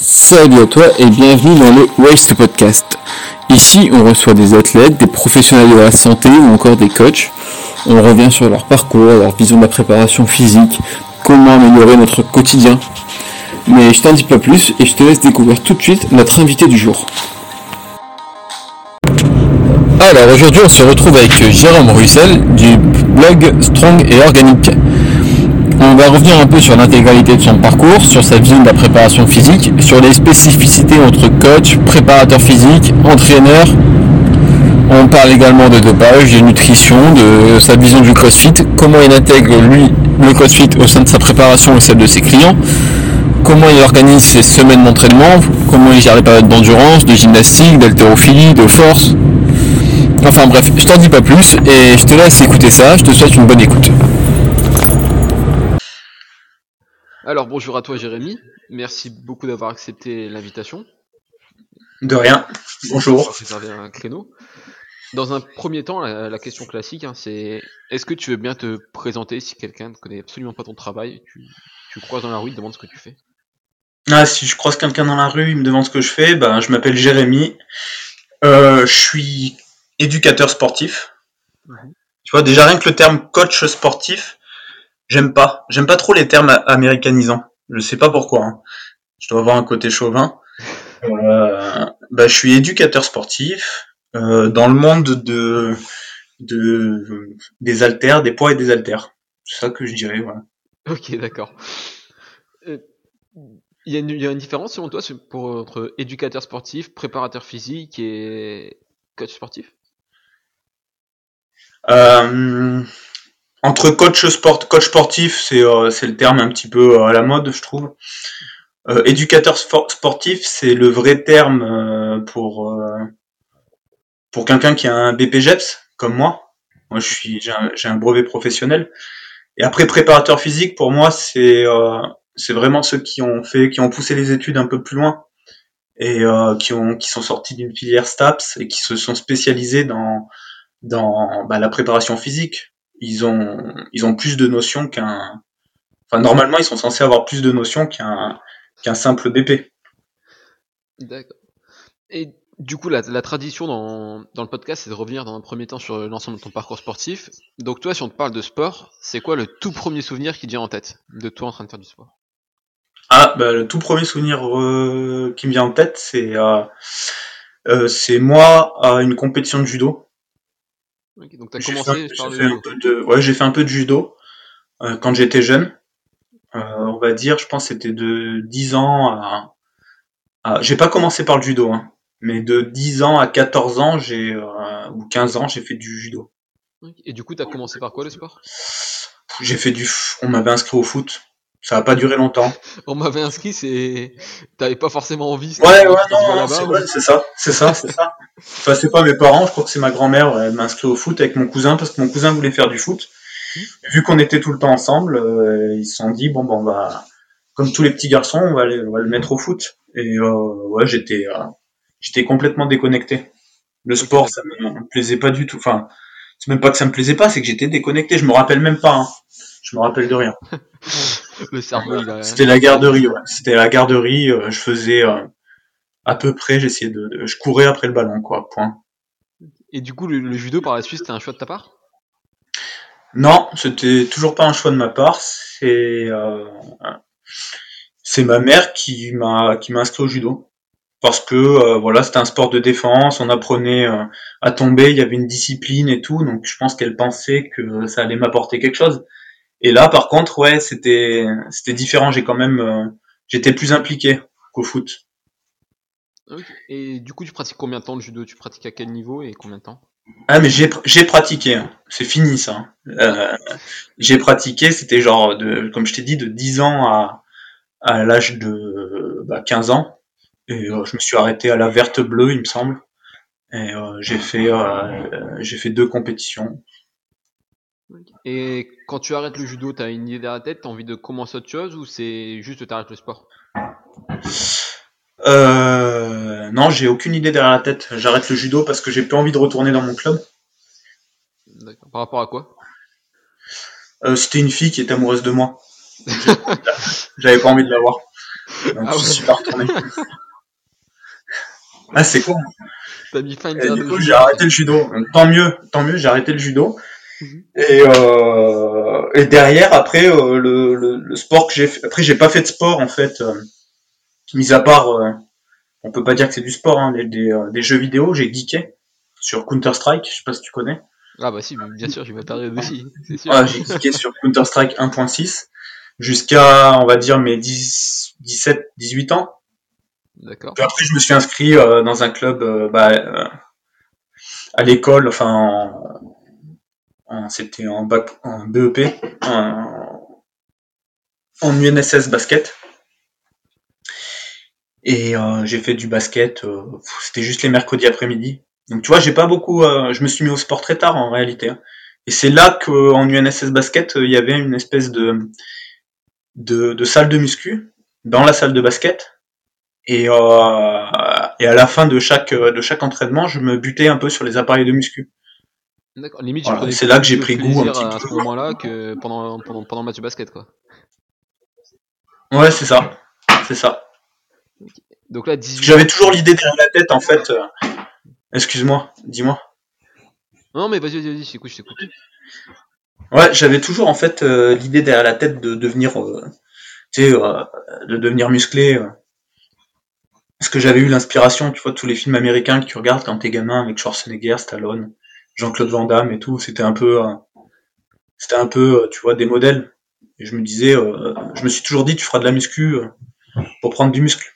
Salut à toi et bienvenue dans le Waste Podcast. Ici, on reçoit des athlètes, des professionnels de la santé ou encore des coachs. On revient sur leur parcours, leur vision de la préparation physique, comment améliorer notre quotidien. Mais je t'en dis pas plus et je te laisse découvrir tout de suite notre invité du jour. Alors aujourd'hui on se retrouve avec Jérôme Russel du blog Strong et Organique. On va revenir un peu sur l'intégralité de son parcours, sur sa vision de la préparation physique, sur les spécificités entre coach, préparateur physique, entraîneur. On parle également de dopage, de nutrition, de sa vision du crossfit, comment il intègre lui le crossfit au sein de sa préparation et celle de ses clients, comment il organise ses semaines d'entraînement, comment il gère les périodes d'endurance, de gymnastique, d'haltérophilie, de force. Enfin bref, je t'en dis pas plus et je te laisse écouter ça, je te souhaite une bonne écoute. Alors bonjour à toi Jérémy, merci beaucoup d'avoir accepté l'invitation. De rien, bonjour. réserver un créneau. Dans un premier temps, la, la question classique, hein, c'est est-ce que tu veux bien te présenter si quelqu'un ne connaît absolument pas ton travail, tu, tu croises dans la rue, il te demande ce que tu fais? Ah, si je croise quelqu'un dans la rue, il me demande ce que je fais, ben, je m'appelle Jérémy, euh, je suis éducateur sportif. Tu vois, déjà rien que le terme coach sportif, j'aime pas. J'aime pas trop les termes américanisants. Je sais pas pourquoi. hein. Je dois avoir un côté chauvin. Euh, bah, je suis éducateur sportif euh, dans le monde de, de des haltères, des poids et des haltères. C'est ça que je dirais. Voilà. Ok, d'accord. Euh, Il y, a une- il y a une différence selon toi pour, entre éducateur sportif, préparateur physique et coach sportif? Euh, entre coach sport, coach sportif, c'est euh, le terme un petit peu euh, à la mode, je trouve. Euh, éducateur spor- sportif, c'est le vrai terme euh, pour euh, pour quelqu'un qui a un BPGEPS comme moi. Moi, je suis j'ai un, un brevet professionnel. Et après préparateur physique, pour moi, c'est c'est vraiment ceux qui ont fait, qui ont poussé les études un peu plus loin et qui ont qui sont sortis d'une filière STAPS et qui se sont spécialisés dans dans bah, la préparation physique. Ils ont, ils ont plus de notions qu'un. Enfin, normalement, ils sont censés avoir plus de notions qu'un qu'un simple BP. D'accord. Et du coup, la, la tradition dans, dans le podcast, c'est de revenir dans un premier temps sur l'ensemble de ton parcours sportif. Donc toi, si on te parle de sport, c'est quoi le tout premier souvenir qui te vient en tête de toi en train de faire du sport? Ah, bah, le tout premier souvenir euh, qui me vient en tête, c'est euh, euh, c'est moi à une compétition de judo. Donc t'as J'ai commencé fait, par j'ai le fait un judo. peu de, ouais, j'ai fait un peu de judo euh, quand j'étais jeune. Euh, on va dire, je pense, que c'était de 10 ans à, à- j'ai pas commencé par le judo, hein, mais de 10 ans à 14 ans, j'ai euh, ou 15 ans, j'ai fait du judo. Et du coup, t'as commencé par quoi le sport? J'ai fait du, on m'avait inscrit au foot. Ça a pas duré longtemps. On m'avait inscrit, c'est. T'avais pas forcément envie. Ouais, ouais, non, c'est ou- ouais, c'est ça, c'est ça, c'est ça. Enfin, c'est pas mes parents, je crois que c'est ma grand-mère, elle m'a inscrit au foot avec mon cousin parce que mon cousin voulait faire du foot. Vu qu'on était tout le temps ensemble, euh, ils se sont dit bon, ben, on va, comme tous les petits garçons, on va, aller- on va le mettre au foot. Et euh, ouais, j'étais, euh, j'étais complètement déconnecté. Le sport, ça me, me plaisait pas du tout. Enfin, c'est même pas que ça me plaisait pas, c'est que j'étais déconnecté. Je me rappelle même pas. hein. Je me rappelle de rien. Le cerveau, il a. C'était la garderie, ouais. C'était la garderie. euh, je faisais euh, à peu près, j'essayais de, de- je courais après le ballon, quoi. Point. Et du coup, le, le judo par la suite, c'était un choix de ta part? Non, c'était toujours pas un choix de ma part. C'est euh, c'est ma mère qui m'a qui m'a inscrit au judo parce que euh, voilà, c'était un sport de défense. On apprenait euh, à tomber, il y avait une discipline et tout. Donc je pense qu'elle pensait que ça allait m'apporter quelque chose. Et là, par contre, ouais, c'était c'était différent. J'ai quand même euh, j'étais plus impliqué qu'au foot. Et du coup, tu pratiques combien de temps le judo? Tu pratiques à quel niveau et combien de temps? Ah mais j'ai j'ai pratiqué, hein. c'est fini ça. Euh, j'ai pratiqué, c'était genre de comme je t'ai dit de 10 ans à à l'âge de bah, 15 ans et euh, je me suis arrêté à la verte bleue il me semble et euh, j'ai fait euh, j'ai fait deux compétitions. Et quand tu arrêtes le judo, t'as une idée derrière la tête, t'as envie de commencer autre chose ou c'est juste que t'arrêtes le sport? Euh, non, j'ai aucune idée derrière la tête. J'arrête le judo parce que j'ai plus envie de retourner dans mon club. Par rapport à quoi? Euh, c'était une fille qui était amoureuse de moi. J'avais pas envie de la voir. Donc Ah je ouais. suis pas retourné. ah c'est con. T'as mis fin à une Et carrière du de coup judo. j'ai arrêté le judo. Tant mieux, tant mieux, j'ai arrêté le judo. Et, euh, et derrière, après, euh, le, le, le sport que j'ai fait, après j'ai pas fait de sport en fait, euh, mis à part, euh, on peut pas dire que c'est du sport, hein, des, des, euh, des jeux vidéo, j'ai geeké sur Counter Strike, je sais pas si tu connais. Ah bah si, bien sûr, j'ai ma période aussi, c'est sûr. Ah, j'ai geeké sur Counter Strike 1.6 jusqu'à, on va dire mes 10, 17, 18 ans. D'accord. Puis après, je me suis inscrit euh, dans un club bah, euh, à l'école, enfin, en, en- c'était en, bac, en BEP, en, UNSS basket. Et euh, j'ai fait du basket, euh, c'était juste les mercredis après-midi. Donc tu vois, j'ai pas beaucoup, euh, je me suis mis au sport très tard en réalité. hein. Et c'est là qu'en UNSS basket, il y avait une espèce de, de, salle de muscu dans la salle de basket. Et, et à la fin de chaque, de chaque entraînement, je me butais un peu sur les appareils de muscu. D'accord. Limite, Voilà, tu prenais c'est là que j'ai pris goût un petit à peu. ce moment-là que pendant, pendant, pendant le match de basket, quoi. Ouais, c'est ça. C'est ça. Donc là, Parce 18 que J'avais toujours l'idée derrière la tête, en fait. euh, Excuse-moi, dis-moi. Non, mais vas-y, vas-y, vas-y, je t'écoute, je t'écoute. Ouais, j'avais toujours, en fait, euh, l'idée derrière la tête de devenir, euh, tu sais, de devenir musclé. Parce que j'avais eu l'inspiration, tu vois, de tous les films américains que tu regardes quand t'es gamin avec Schwarzenegger, Stallone, Jean-Claude Van Damme et tout. C'était un peu, euh, c'était un peu, euh, tu vois, des modèles. Et je me disais, euh, je me suis toujours dit, tu feras de la muscu pour prendre du muscle.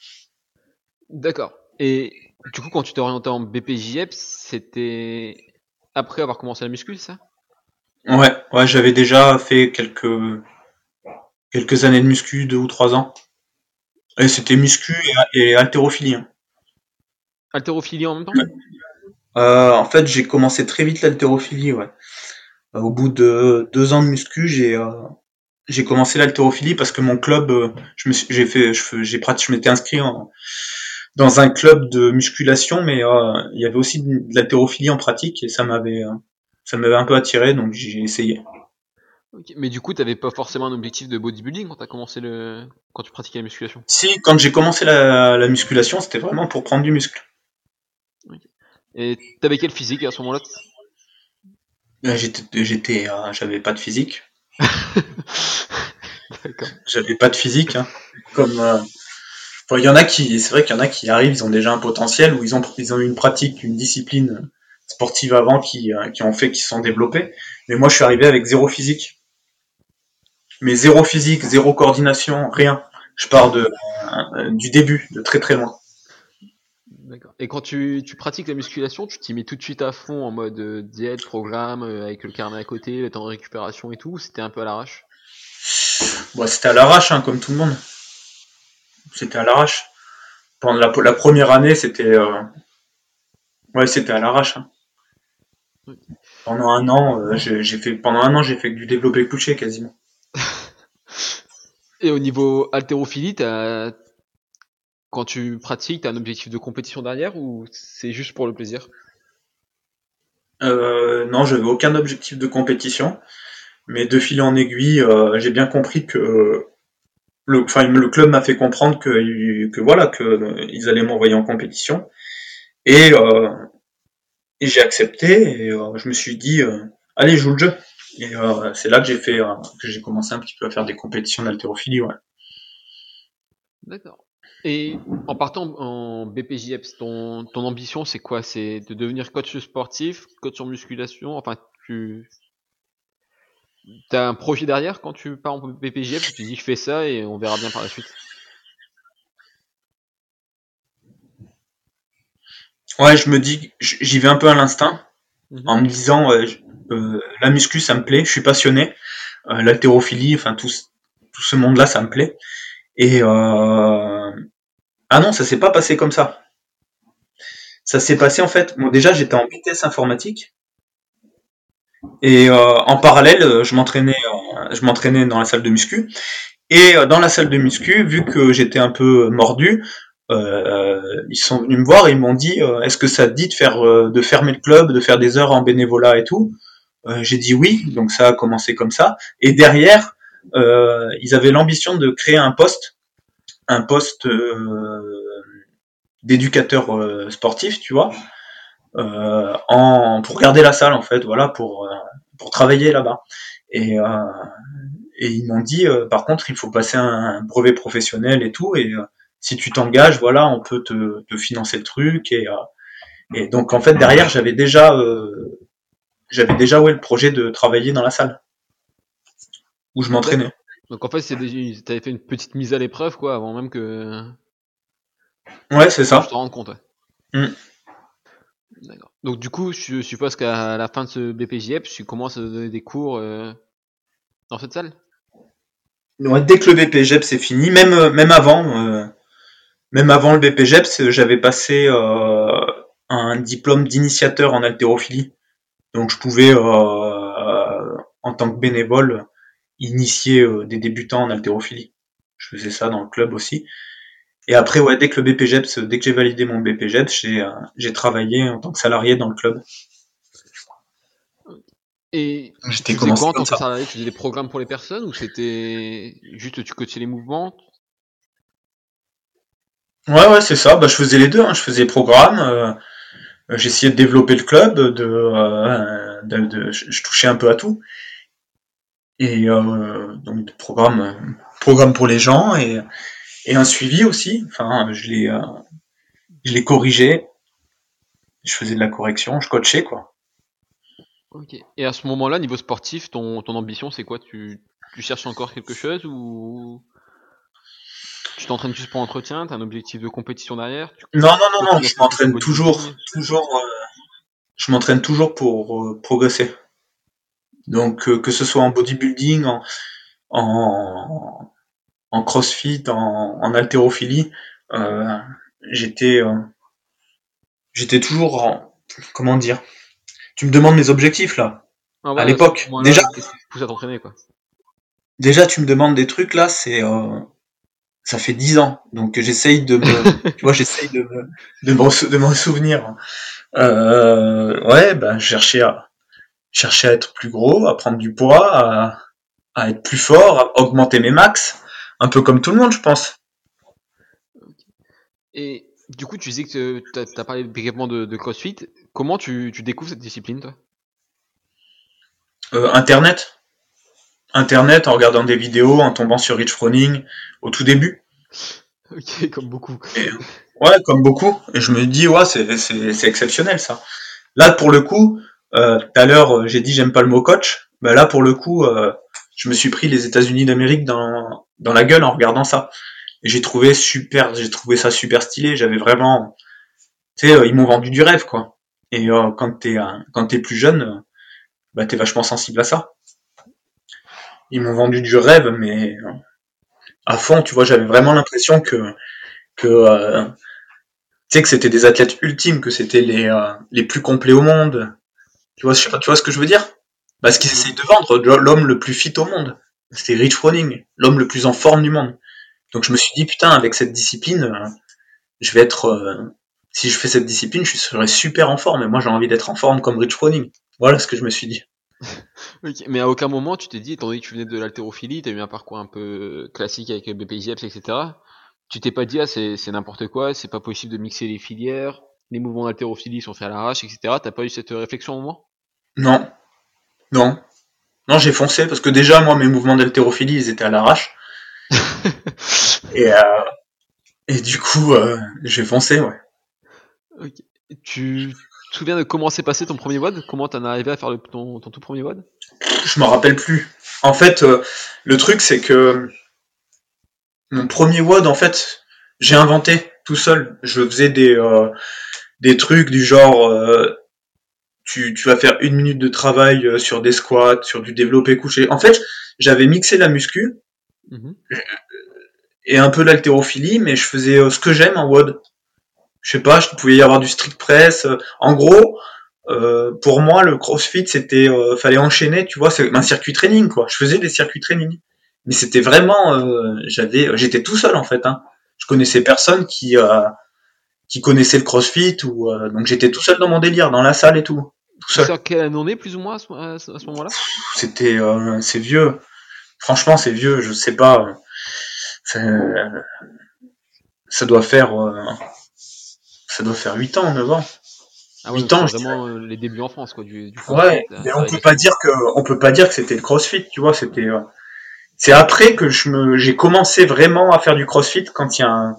D'accord. Et du coup, quand tu t'es orienté en BPJEP, c'était après avoir commencé la muscu, ça? Ouais, ouais, j'avais déjà fait quelques quelques années de muscu, deux ou trois ans. Et c'était muscu et, et haltérophilie. hein. Haltérophilie en même temps? Euh, en fait, j'ai commencé très vite l'haltérophilie, ouais. Euh, Au bout de deux ans de muscu, j'ai euh, j'ai commencé l'haltérophilie parce que mon club, je me suis- j'ai fait, j'ai je m'étais inscrit en- dans un club de musculation, mais il y avait aussi de, de l'haltérophilie en pratique et ça m'avait ça m'avait un peu attiré, donc j'ai essayé. Mais du coup, t'avais pas forcément un objectif de bodybuilding quand t'as commencé le, quand tu pratiquais la musculation? Si, quand j'ai commencé la, la musculation, c'était vraiment pour prendre du muscle. Et t'avais quel physique à ce moment-là? Euh, J'étais, j'étais, euh, j'avais pas de physique. D'accord. J'avais pas de physique. hein. Comme, euh, il y en a qui, c'est vrai qu'il y en a qui arrivent, ils ont déjà un potentiel ou ils ont, ils ont eu une pratique, une discipline sportive avant qui, euh, qui ont fait qu'ils se sont développés. Mais moi, je suis arrivé avec zéro physique. Mais zéro physique, zéro coordination, rien. Je pars de, euh, du début, de très très loin. D'accord. Et quand tu, tu pratiques la musculation, tu t'y mets tout de suite à fond en mode euh, diète, programme, euh, avec le carnet à côté, le temps de récupération et tout, ou c'était un peu à l'arrache? Bon, c'était à l'arrache, hein, comme tout le monde. C'était à l'arrache. Pendant la, la première année, c'était, euh, ouais, c'était à l'arrache. hein. Oui. Pendant un an, euh, j'ai j'ai fait, pendant un an, j'ai fait que du développé couché quasiment. Et au niveau haltérophilie, t'as... quand tu pratiques, t'as un objectif de compétition derrière ou c'est juste pour le plaisir? Euh, non, j'avais aucun objectif de compétition, mais de fil en aiguille, euh, j'ai bien compris que le, enfin, le club m'a fait comprendre que, que voilà, que euh, ils allaient m'envoyer en compétition, et, euh, et j'ai accepté, et euh, je me suis dit, euh, allez, joue le jeu. Et euh, c'est là que j'ai fait, euh, que j'ai commencé un petit peu à faire des compétitions d'haltérophilie, ouais. D'accord. Et en partant en BPJEPS, ton, ton ambition c'est quoi? C'est de devenir coach sportif, coach en musculation, enfin tu... T'as un projet derrière quand tu pars en BPJEPS, tu dis je fais ça et on verra bien par la suite. Ouais, je me dis, j'y vais un peu à l'instinct, Mhm. en me disant, euh, euh, la muscu, ça me plaît, je suis passionné, euh, l'haltérophilie, enfin tout, ce- tout ce monde-là, ça me plaît. Et euh... ah non, ça s'est pas passé comme ça. Ça s'est passé en fait. Bon, déjà, j'étais en vitesse informatique et euh, en parallèle, je m'entraînais, euh, je m'entraînais dans la salle de muscu. Et euh, dans la salle de muscu, vu que j'étais un peu mordu, ils sont venus me voir et ils m'ont dit est-ce que ça te dit de faire de fermer le club, de faire des heures en bénévolat et tout? J'ai dit oui, donc ça a commencé comme ça. Et derrière, ils avaient l'ambition de créer un poste un poste euh, d'éducateur euh, sportif, tu vois, euh, en, pour garder la salle en fait, voilà, pour, travailler là-bas. Et, et ils m'ont dit, par contre, il faut passer un, brevet professionnel et tout, et si tu t'engages, voilà, on peut te, financer le truc. Et, donc en fait derrière, j'avais déjà, j'avais déjà ouais, le projet de travailler dans la salle où je m'entraînais. Donc en fait, c'est t'avais fait une petite mise à l'épreuve quoi, avant même que. Ouais, c'est ça. Je te rends compte. Ouais. Mm. D'accord. Donc du coup, je suppose qu'à la fin de ce BPJEP, tu commences à donner des cours euh, dans cette salle? Ouais, dès que le BPJEP c'est fini, même euh, même avant, euh, même avant le BPJEP, j'avais passé un diplôme d'initiateur en haltérophilie. Donc je pouvais, en tant que bénévole, initier euh, des débutants en haltérophilie. Je faisais ça dans le club aussi. Et après, ouais, dès que le BPGEPS, dès que j'ai validé mon BPGEPS, j'ai, euh, j'ai travaillé en tant que salarié dans le club. Et j'étais tu comment en tant que salarié? Tu faisais des programmes pour les personnes ou c'était juste tu coachais les mouvements? Ouais, ouais, c'est ça. Bah, je faisais les deux. Hein. Je faisais les programmes. Euh, j'essayais de développer le club. De, de, de, je touchais un peu à tout et euh, donc programme programme pour les gens et, et un suivi aussi. Enfin, je l'ai euh, je l'ai corrigé, je faisais de la correction, je coachais quoi. Ok. Et à ce moment-là, niveau sportif, ton, ton ambition c'est quoi? Tu, tu cherches encore quelque chose ou tu t'entraînes juste pour l'entretien T'as un objectif de compétition derrière? Non, non, non, non, je m'entraîne toujours, toujours, euh, je m'entraîne toujours pour euh, progresser. Donc euh, que ce soit en bodybuilding, en, en, en crossfit, en, en haltérophilie, euh, j'étais euh, j'étais toujours en, comment dire Tu me demandes mes objectifs là ah à l'époque. Déjà quoi. Déjà tu me demandes des trucs là, c'est ça fait dix ans, donc j'essaye de me, tu vois, j'essaye de me, de m'en souvenir. Euh, ouais, ben chercher à, chercher à être plus gros, à prendre du poids, à, être plus fort, à augmenter mes max, un peu comme tout le monde, je pense. Et du coup, tu disais que tu as, parlé brièvement de, de, CrossFit. Comment tu, découvres cette discipline, toi? Euh, Internet. Internet, en regardant des vidéos, en tombant sur Rich Froning, au tout début. Ok, comme beaucoup. ouais, comme beaucoup. Et je me dis, ouais, c'est exceptionnel ça. Là, pour le coup, tout à l'heure, euh, j'ai dit j'aime pas le mot coach. Bah là, pour le coup, euh, je me suis pris les États-Unis d'Amérique dans, dans la gueule en regardant ça. J'ai trouvé super, j'ai trouvé ça super stylé. J'avais vraiment, tu sais, ils m'ont vendu du rêve, quoi. Et quand t'es quand t'es plus jeune, bah t'es vachement sensible à ça. Ils m'ont vendu du rêve, mais à fond, tu vois, j'avais vraiment l'impression que que tu sais que c'était des athlètes ultimes, que c'était les les plus complets au monde, tu vois, tu vois ce que je veux dire? Parce qu'ils essayent de vendre l'homme le plus fit au monde. C'était Rich Froning, l'homme le plus en forme du monde. Donc je me suis dit, putain, avec cette discipline, euh, je vais être... Euh, si je fais cette discipline, je serai super en forme. Et moi, j'ai envie d'être en forme comme Rich Froning. Voilà ce que je me suis dit. mais à aucun moment, tu t'es dit, étant donné que tu venais de l'haltérophilie, tu as eu un parcours un peu classique avec BPJEPS, etc. Tu t'es pas dit, ah, c'est n'importe quoi, c'est pas possible de mixer les filières, les mouvements d'haltérophilie sont faits à l'arrache, etc. T'as pas eu cette réflexion au moment Non. Non. Non, j'ai foncé parce que déjà, moi, mes mouvements d'haltérophilie, ils étaient à l'arrache. et, euh, et du coup, euh, j'ai foncé, ouais. Tu te souviens de comment s'est passé ton premier WOD? Comment t'en es arrivé à faire le, ton, tout premier WOD? Je m'en rappelle plus. En fait, euh, le truc, c'est que mon premier WOD, en fait, j'ai inventé tout seul. Je faisais des, euh, des trucs du genre euh, tu, tu vas faire une minute de travail euh, sur des squats, sur du développé couché. En fait, j'avais mixé la muscu mhm. et un peu l'haltérophilie, mais je faisais ce que j'aime en WOD. Je sais pas, je pouvais y avoir du strict press. En gros, pour moi, le CrossFit, c'était fallait enchaîner, tu vois, c'est un circuit training quoi. Je faisais des circuits training, mais c'était vraiment, j'avais, j'étais tout seul en fait. Hein je connaissais personne qui euh, qui connaissait le CrossFit ou euh, donc j'étais tout seul dans mon délire, dans la salle et tout. Tout seul. Sur quelle année plus ou moins à ce, moment-là? C'était euh, c'est vieux. Franchement, c'est vieux. Je sais pas. ça doit faire, euh, ça doit faire 8 ans, 9 ans. Ah ouais, Huit donc ans, c'est je vraiment euh, les débuts en France, quoi, du, du Ouais, mais on peut pas dire que, on peut pas dire que c'était le CrossFit, tu vois, c'était, euh, c'est après que je me, j'ai commencé vraiment à faire du CrossFit quand il y a un,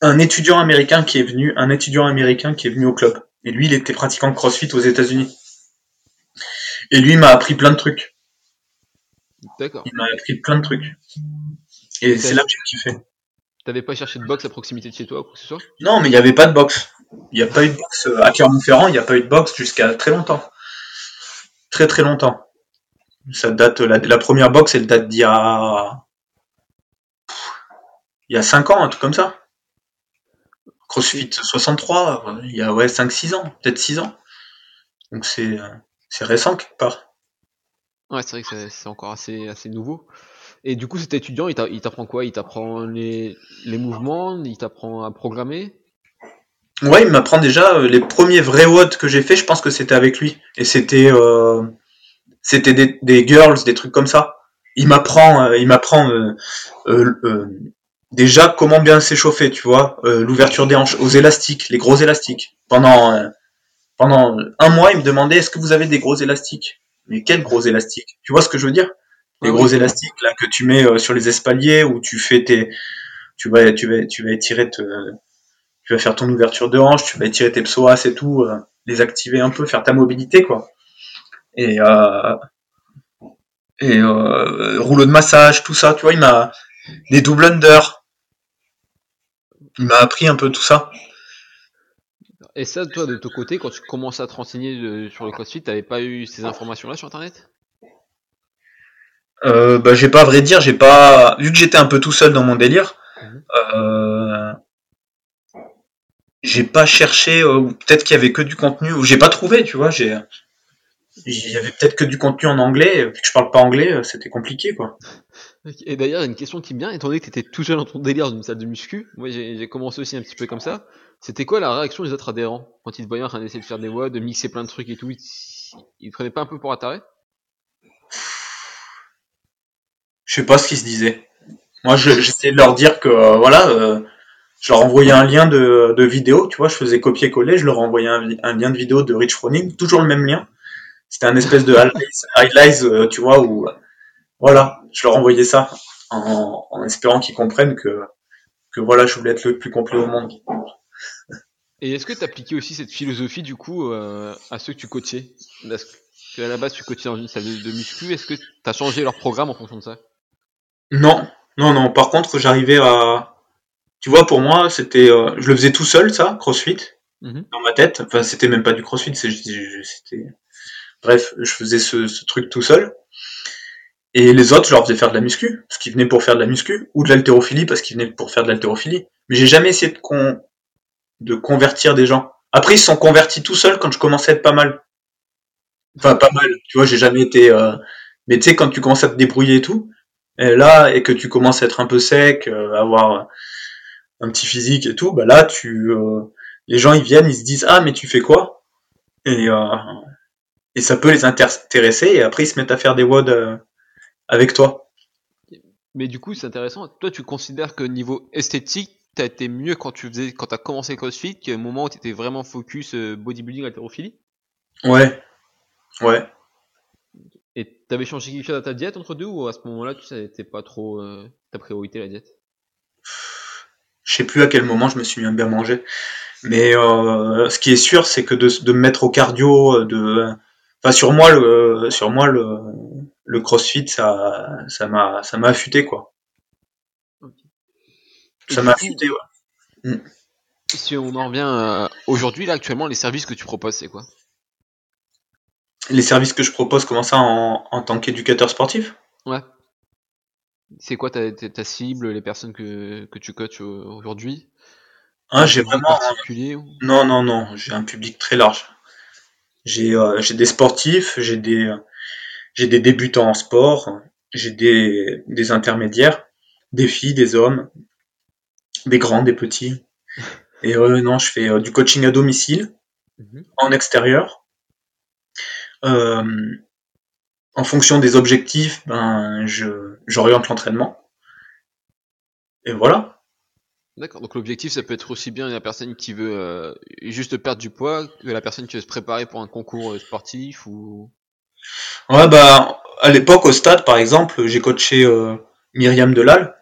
un étudiant américain qui est venu, un étudiant américain qui est venu au club. Et lui, il était pratiquant de CrossFit aux États-Unis. Et lui il m'a appris plein de trucs. D'accord. Il m'a appris plein de trucs. Et c'est là que j'ai kiffé. T'avais pas cherché de boxe à proximité de chez toi ou quoi que ce soit? Non, mais il n'y avait pas de boxe. Il n'y a pas eu de boxe euh, à Clermont-Ferrand, il n'y a pas eu de boxe jusqu'à très longtemps. Très très longtemps. Ça date, la, la première boxe, elle date d'il y a. Il y a 5 ans, un truc comme ça. CrossFit 63, euh, il y a ouais, 5-6 ans, peut-être 6 ans. Donc c'est euh, c'est récent quelque part. Ouais, c'est vrai que c'est- encore assez, assez nouveau. Et du coup, cet étudiant, il t'a- il t'apprend quoi? Il t'apprend les, les mouvements, il t'apprend à programmer? Ouais, il m'apprend déjà euh, les premiers vrais WOD que j'ai fait, je pense que c'était avec lui. Et c'était euh, c'était des, des girls, des trucs comme ça. Il m'apprend il m'apprend euh, euh, euh, déjà comment bien s'échauffer, tu vois, euh, l'ouverture des hanches aux élastiques, les gros élastiques. Pendant euh, pendant un mois, il me demandait est-ce que vous avez des gros élastiques? Mais quels gros élastiques? Tu vois ce que je veux dire? Les Ah gros oui. élastiques là que tu mets euh, sur les espaliers où tu fais tes tu vas tu vas tu vas étirer te, tu vas faire ton ouverture de hanche, tu vas étirer tes psoas et tout, euh, les activer un peu, faire ta mobilité quoi. Et euh, et euh, rouleau de massage, tout ça, tu vois, il m'a des double under. Il m'a appris un peu tout ça. Et ça, toi, de ton côté, quand tu commences à te renseigner de- sur le CrossFit, t'avais pas eu ces informations-là sur Internet? Euh, bah, j'ai pas à vrai dire, j'ai pas vu que j'étais un peu tout seul dans mon délire. Euh, j'ai pas cherché, euh, ou peut-être qu'il y avait que du contenu, ou j'ai pas trouvé, tu vois. J'ai, il y avait peut-être que du contenu en anglais. Vu que je parle pas anglais, c'était compliqué, quoi. Et d'ailleurs, une question qui me vient, étant donné que tu étais tout seul dans ton délire d'une salle de muscu, moi j'ai commencé aussi un petit peu comme ça, c'était quoi la réaction des autres adhérents quand ils te voyaient en train d'essayer de faire des WOD, de mixer plein de trucs et tout, ils, ils prenaient pas un peu pour un taré Je sais pas ce qu'ils se disaient. Moi, je- j'essayais de leur dire que euh, voilà, euh, je leur envoyais un lien de, vidéo, tu vois, je faisais copier-coller, je leur envoyais un, lien de vidéo de Rich Froning, toujours le même lien. C'était un espèce de highlights, euh, tu vois, où voilà, je leur envoyais ça en, en espérant qu'ils comprennent que que voilà, je voulais être le plus complet au monde. Et est-ce que tu appliquais aussi cette philosophie du coup euh, à ceux que tu coachais? Parce que à la base tu coachais dans une salle de, de muscu, est-ce que tu as changé leur programme en fonction de ça? Non, non, non. Par contre, j'arrivais à, tu vois, pour moi, c'était, euh, je le faisais tout seul, ça, CrossFit, Mhm. dans ma tête. Enfin, c'était même pas du CrossFit, c'était, bref, je faisais ce, ce truc tout seul. Et les autres, je leur faisais faire de la muscu, parce qu'ils venaient pour faire de la muscu, ou de l'haltérophilie, parce qu'ils venaient pour faire de l'haltérophilie. Mais j'ai jamais essayé de, con... de convertir des gens. Après, ils se sont convertis tout seuls quand je commençais à être pas mal. Enfin, pas mal. Tu vois, j'ai jamais été. euh, Mais tu sais, quand tu commences à te débrouiller et tout, et là, et que tu commences à être un peu sec, euh, avoir un petit physique et tout, bah là, tu, euh, les gens ils viennent, ils se disent ah mais tu fais quoi? Et ça peut les intéresser et après ils se mettent à faire des WOD avec toi. Mais du coup, c'est intéressant. Toi, tu considères que niveau esthétique, t'as été mieux quand tu faisais, quand t'as commencé CrossFit, qu'au moment où t'étais vraiment focus euh, bodybuilding, haltérophilie? Ouais, ouais. Et t'avais changé quelque chose à ta diète entre deux ou à ce moment-là, tu sais, c'était pas trop euh, ta priorité la diète? Je sais plus à quel moment je me suis bien manger, mais euh, ce qui est sûr, c'est que de, de me mettre au cardio, de, enfin sur moi le, sur moi le, le CrossFit, ça, ça m'a, ça m'a affûté quoi. Ça m'a affûté, ouais. Si on en revient euh, aujourd'hui, là, actuellement, les services que tu proposes, c'est quoi? Les services que je propose, comment ça, en, en tant qu'éducateur sportif? Ouais. C'est quoi ta, ta, ta cible, les personnes que, que tu coaches aujourd'hui? Hein, Un j'ai public vraiment. particulier ou- Non, non, non, j'ai un public très large. J'ai euh, j'ai des sportifs, j'ai des, euh, j'ai des débutants en sport, j'ai des, des intermédiaires, des filles, des hommes, des grands, des petits. Et euh, non, je fais euh, du coaching à domicile, Mhm. en extérieur. Euh, en fonction des objectifs, ben, je, j'oriente l'entraînement. Et voilà. D'accord, donc l'objectif ça peut être aussi bien la personne qui veut euh, juste perdre du poids que la personne qui veut se préparer pour un concours euh, sportif ou... Ouais, bah, à l'époque, au stade, par exemple, j'ai coaché euh, Myriam Delal.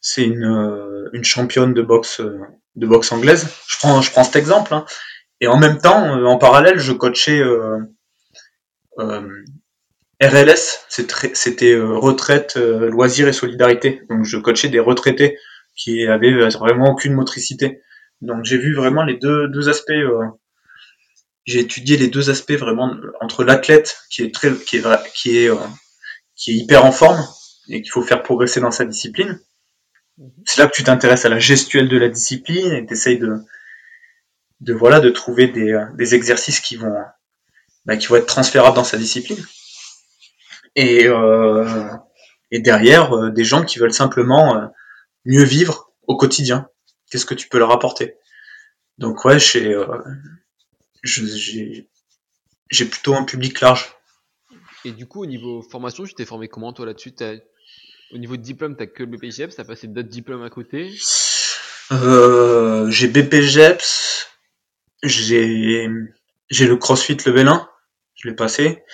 C'est une, euh, une championne de boxe, euh, de boxe anglaise. Je prends, je prends cet exemple. hein. Et en même temps, euh, en parallèle, je coachais euh, RLS. C'était retraite, loisirs et solidarité. Donc, je coachais des retraités qui avaient vraiment aucune motricité. Donc, j'ai vu vraiment les deux, deux aspects. J'ai étudié les deux aspects vraiment entre l'athlète qui est très, qui est, qui est, euh, qui est hyper en forme et qu'il faut faire progresser dans sa discipline. C'est là que tu t'intéresses à la gestuelle de la discipline et t'essayes de, de voilà, de trouver des, euh, des exercices qui vont, bah, qui vont être transférables dans sa discipline. Et, euh, et derrière, euh, des gens qui veulent simplement mieux vivre au quotidien. Qu'est-ce que tu peux leur apporter? Donc ouais, euh, je- j'ai, j'ai plutôt un public large. Et du coup, au niveau formation, tu t'es formé comment toi là-dessus? Au niveau de diplôme, t'as que le BPJEPS, t'as passé d'autres diplômes à côté? Euh, j'ai BPGEPS, j'ai j'ai le CrossFit Level 1, je l'ai passé.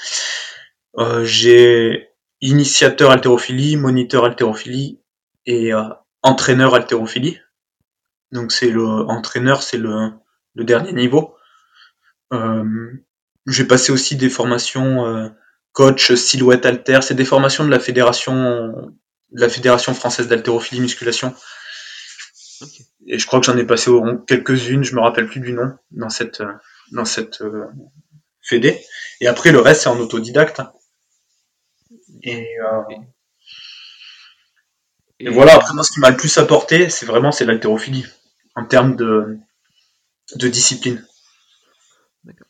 Euh, j'ai initiateur haltérophilie, moniteur haltérophilie et euh, entraîneur haltérophilie. Donc c'est le entraîneur, c'est le, le dernier niveau. Euh, j'ai passé aussi des formations euh, coach silhouette halter, c'est des formations de la fédération de la fédération française d'haltérophilie musculation. Et je crois que j'en ai passé quelques-unes, je me rappelle plus du nom dans cette euh, dans cette euh, fédé. Et après le reste c'est en autodidacte. Et, euh, et voilà. Après moi ce qui m'a le plus apporté, c'est vraiment c'est l'haltérophilie en termes de de discipline.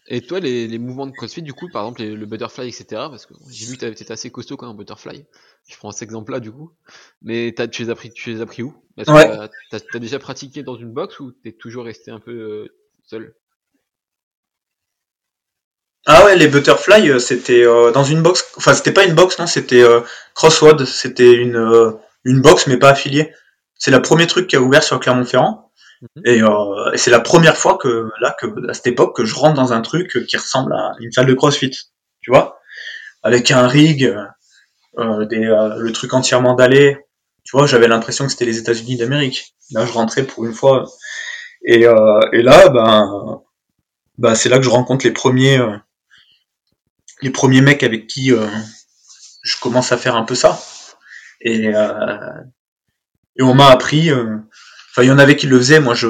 Et toi, les, les mouvements de CrossFit, du coup, par exemple, les- le butterfly, etc., parce que j'ai vu que t'avais- t'étais assez costaud quand même en butterfly. Je prends cet exemple-là, du coup. Mais t'as, tu les as pris, tu les as pris où? Est-ce Ouais. que t'as, déjà pratiqué dans une box ou t'es toujours resté un peu euh, seul? Ah ouais, les butterfly, euh, c'était euh, dans une box. Enfin, c'était pas une box, non, c'était euh, Crossroad. C'était une euh, une box, mais pas affiliée. C'est le premier truc qui a ouvert sur Clermont-Ferrand. Et, euh, et c'est la première fois que là, que à cette époque, que je rentre dans un truc qui ressemble à une salle de CrossFit. Tu vois, avec un rig, euh, euh, des, euh, le truc entièrement dallé. Tu vois, j'avais l'impression que c'était les États-Unis d'Amérique. Là, je rentrais pour une fois. Et, euh, et là, ben, ben, c'est là que je rencontre les premiers. euh, les premiers mecs avec qui je commence à faire un peu ça. Et, et on m'a appris. Euh, Enfin, il y en avait qui le faisaient. Moi, je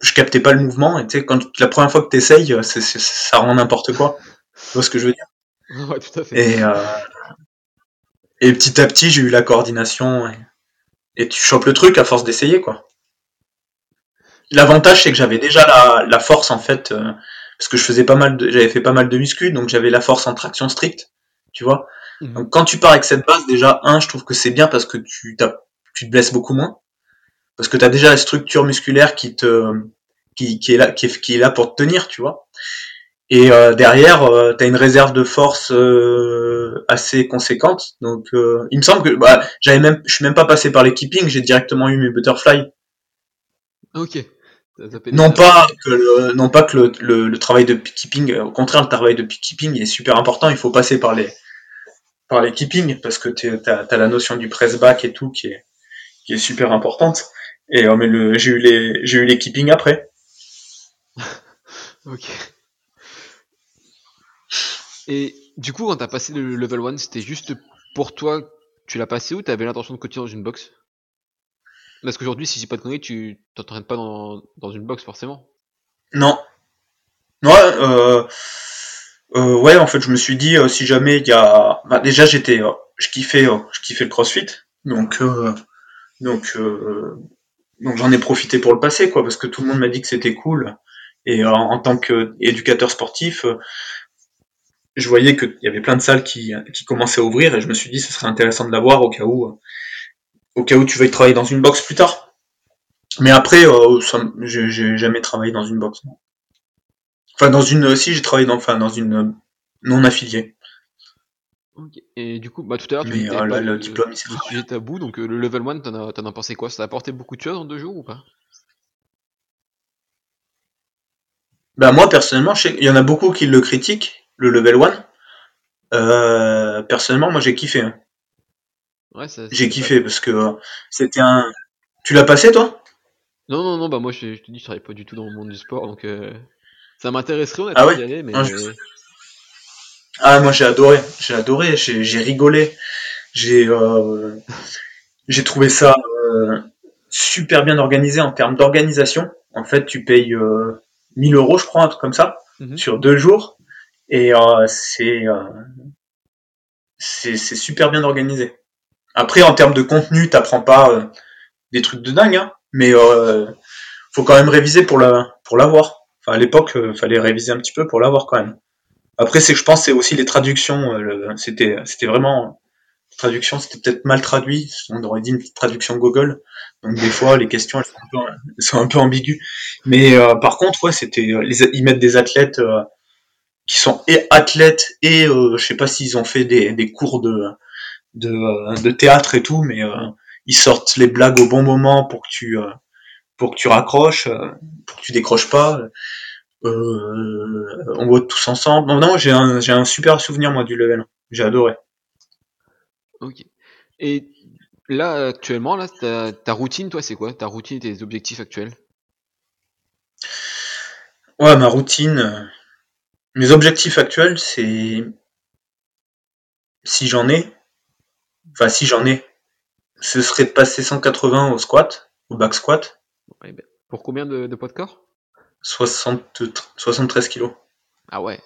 je captais pas le mouvement. Et tu sais, quand la première fois que t'essayes, c'est, c'est, ça rend n'importe quoi. Tu vois ce que je veux dire? Ouais, tout à fait. Et euh, et petit à petit, j'ai eu la coordination. Et, et tu chopes le truc à force d'essayer, quoi. L'avantage, c'est que j'avais déjà la, la force en fait, euh, parce que je faisais pas mal, j'avais fait pas mal de muscu, donc j'avais la force en traction stricte, tu vois. Mhm. Donc quand tu pars avec cette base, déjà un, je trouve que c'est bien parce que tu t'as- tu te blesses beaucoup moins, parce que tu as déjà la structure musculaire qui te qui, qui est là qui est, qui est là pour te tenir, tu vois. Et euh, derrière, euh, tu as une réserve de force euh, assez conséquente. Donc euh, il me semble que bah, j'avais même je suis même pas passé par les keeping, j'ai directement eu mes butterfly. Ok. T'as tapé Non pas que le, non pas que le, le, le travail de keeping, au contraire le travail de keeping est super important. Il faut passer par les par les keeping parce que tu as, as la notion du press back et tout qui est qui est super importante. Et euh, mais le j'ai eu les j'ai eu les keeping après. Ok. Et du coup, quand t'as passé le level 1, c'était juste pour toi, tu l'as passé ou t'avais l'intention de continuer dans une box? Parce qu'aujourd'hui, si j'ai pas de conneries, tu t'entraînes pas dans, dans une box forcément. Non. Ouais, euh, euh, ouais, en fait, je me suis dit euh, si jamais il y a, bah, déjà j'étais, je kiffais, je kiffais le CrossFit, donc donc donc j'en ai profité pour le passer quoi, parce que tout le monde m'a dit que c'était cool. Et euh, en tant qu'éducateur sportif, euh, je voyais qu'il y avait plein de salles qui qui commençaient à ouvrir et je me suis dit ce serait intéressant de l'avoir au cas où euh, au cas où tu veuilles travailler dans une box plus tard. Mais après, j'ai jamais travaillé dans une box. Enfin, dans une, si j'ai travaillé dans, enfin, dans une non affiliée. Et du coup, bah, tout à l'heure, tu Mais, oh le, le diplôme, le sujet tabou, donc euh, le level 1, t'en as, as, pensé quoi? Ça t'a apporté beaucoup de choses en deux jours ou pas? Bah moi, personnellement, il y en a beaucoup qui le critiquent, le level 1. Euh, personnellement, moi, j'ai kiffé. Hein. Ouais, j'ai kiffé parce que euh, c'était un... Tu l'as passé, toi? Non, non, non, bah moi, je, te dis, je travaille pas du tout dans le monde du sport, donc euh, ça m'intéresserait honnêtement ah ouais? aller, mais... Je... Ah moi j'ai adoré, j'ai adoré, j'ai j'ai rigolé, j'ai euh, j'ai trouvé ça euh, super bien organisé en termes d'organisation. En fait, tu payes euh, 1000 euros, je crois, un truc comme ça, Mhm. sur deux jours, et euh, c'est euh, c'est c'est super bien organisé. Après, en termes de contenu, t'apprends pas des trucs de dingue, hein, mais euh, faut quand même réviser pour la pour l'avoir. Enfin, à l'époque, euh, fallait réviser un petit peu pour l'avoir quand même. Après, c'est je pense c'est aussi les traductions. euh, C'était c'était vraiment traduction, c'était peut-être mal traduit. On aurait dit une petite traduction Google. Donc des fois, les questions elles sont un peu, sont un peu ambiguës. Mais euh, par contre, ouais, c'était euh, les- ils mettent des athlètes euh, qui sont et athlètes et euh, je sais pas s'ils ont fait des, des cours de de, euh, de théâtre et tout, mais ils sortent les blagues au bon moment pour que tu pour que tu raccroches, pour que tu décroches pas. Euh, on vote tous ensemble. Non, non, j'ai un un super souvenir moi du level. J'ai adoré. Ok. Et là, actuellement, là, ta, ta routine, toi, c'est quoi? Ta routine et tes objectifs actuels? Ouais, ma routine, euh, mes objectifs actuels, c'est si j'en ai, enfin si j'en ai, ce serait de passer 180 au squat, au back squat, Ouais, ben, pour combien de, de poids de corps? 60, 73 kilos. Ah ouais.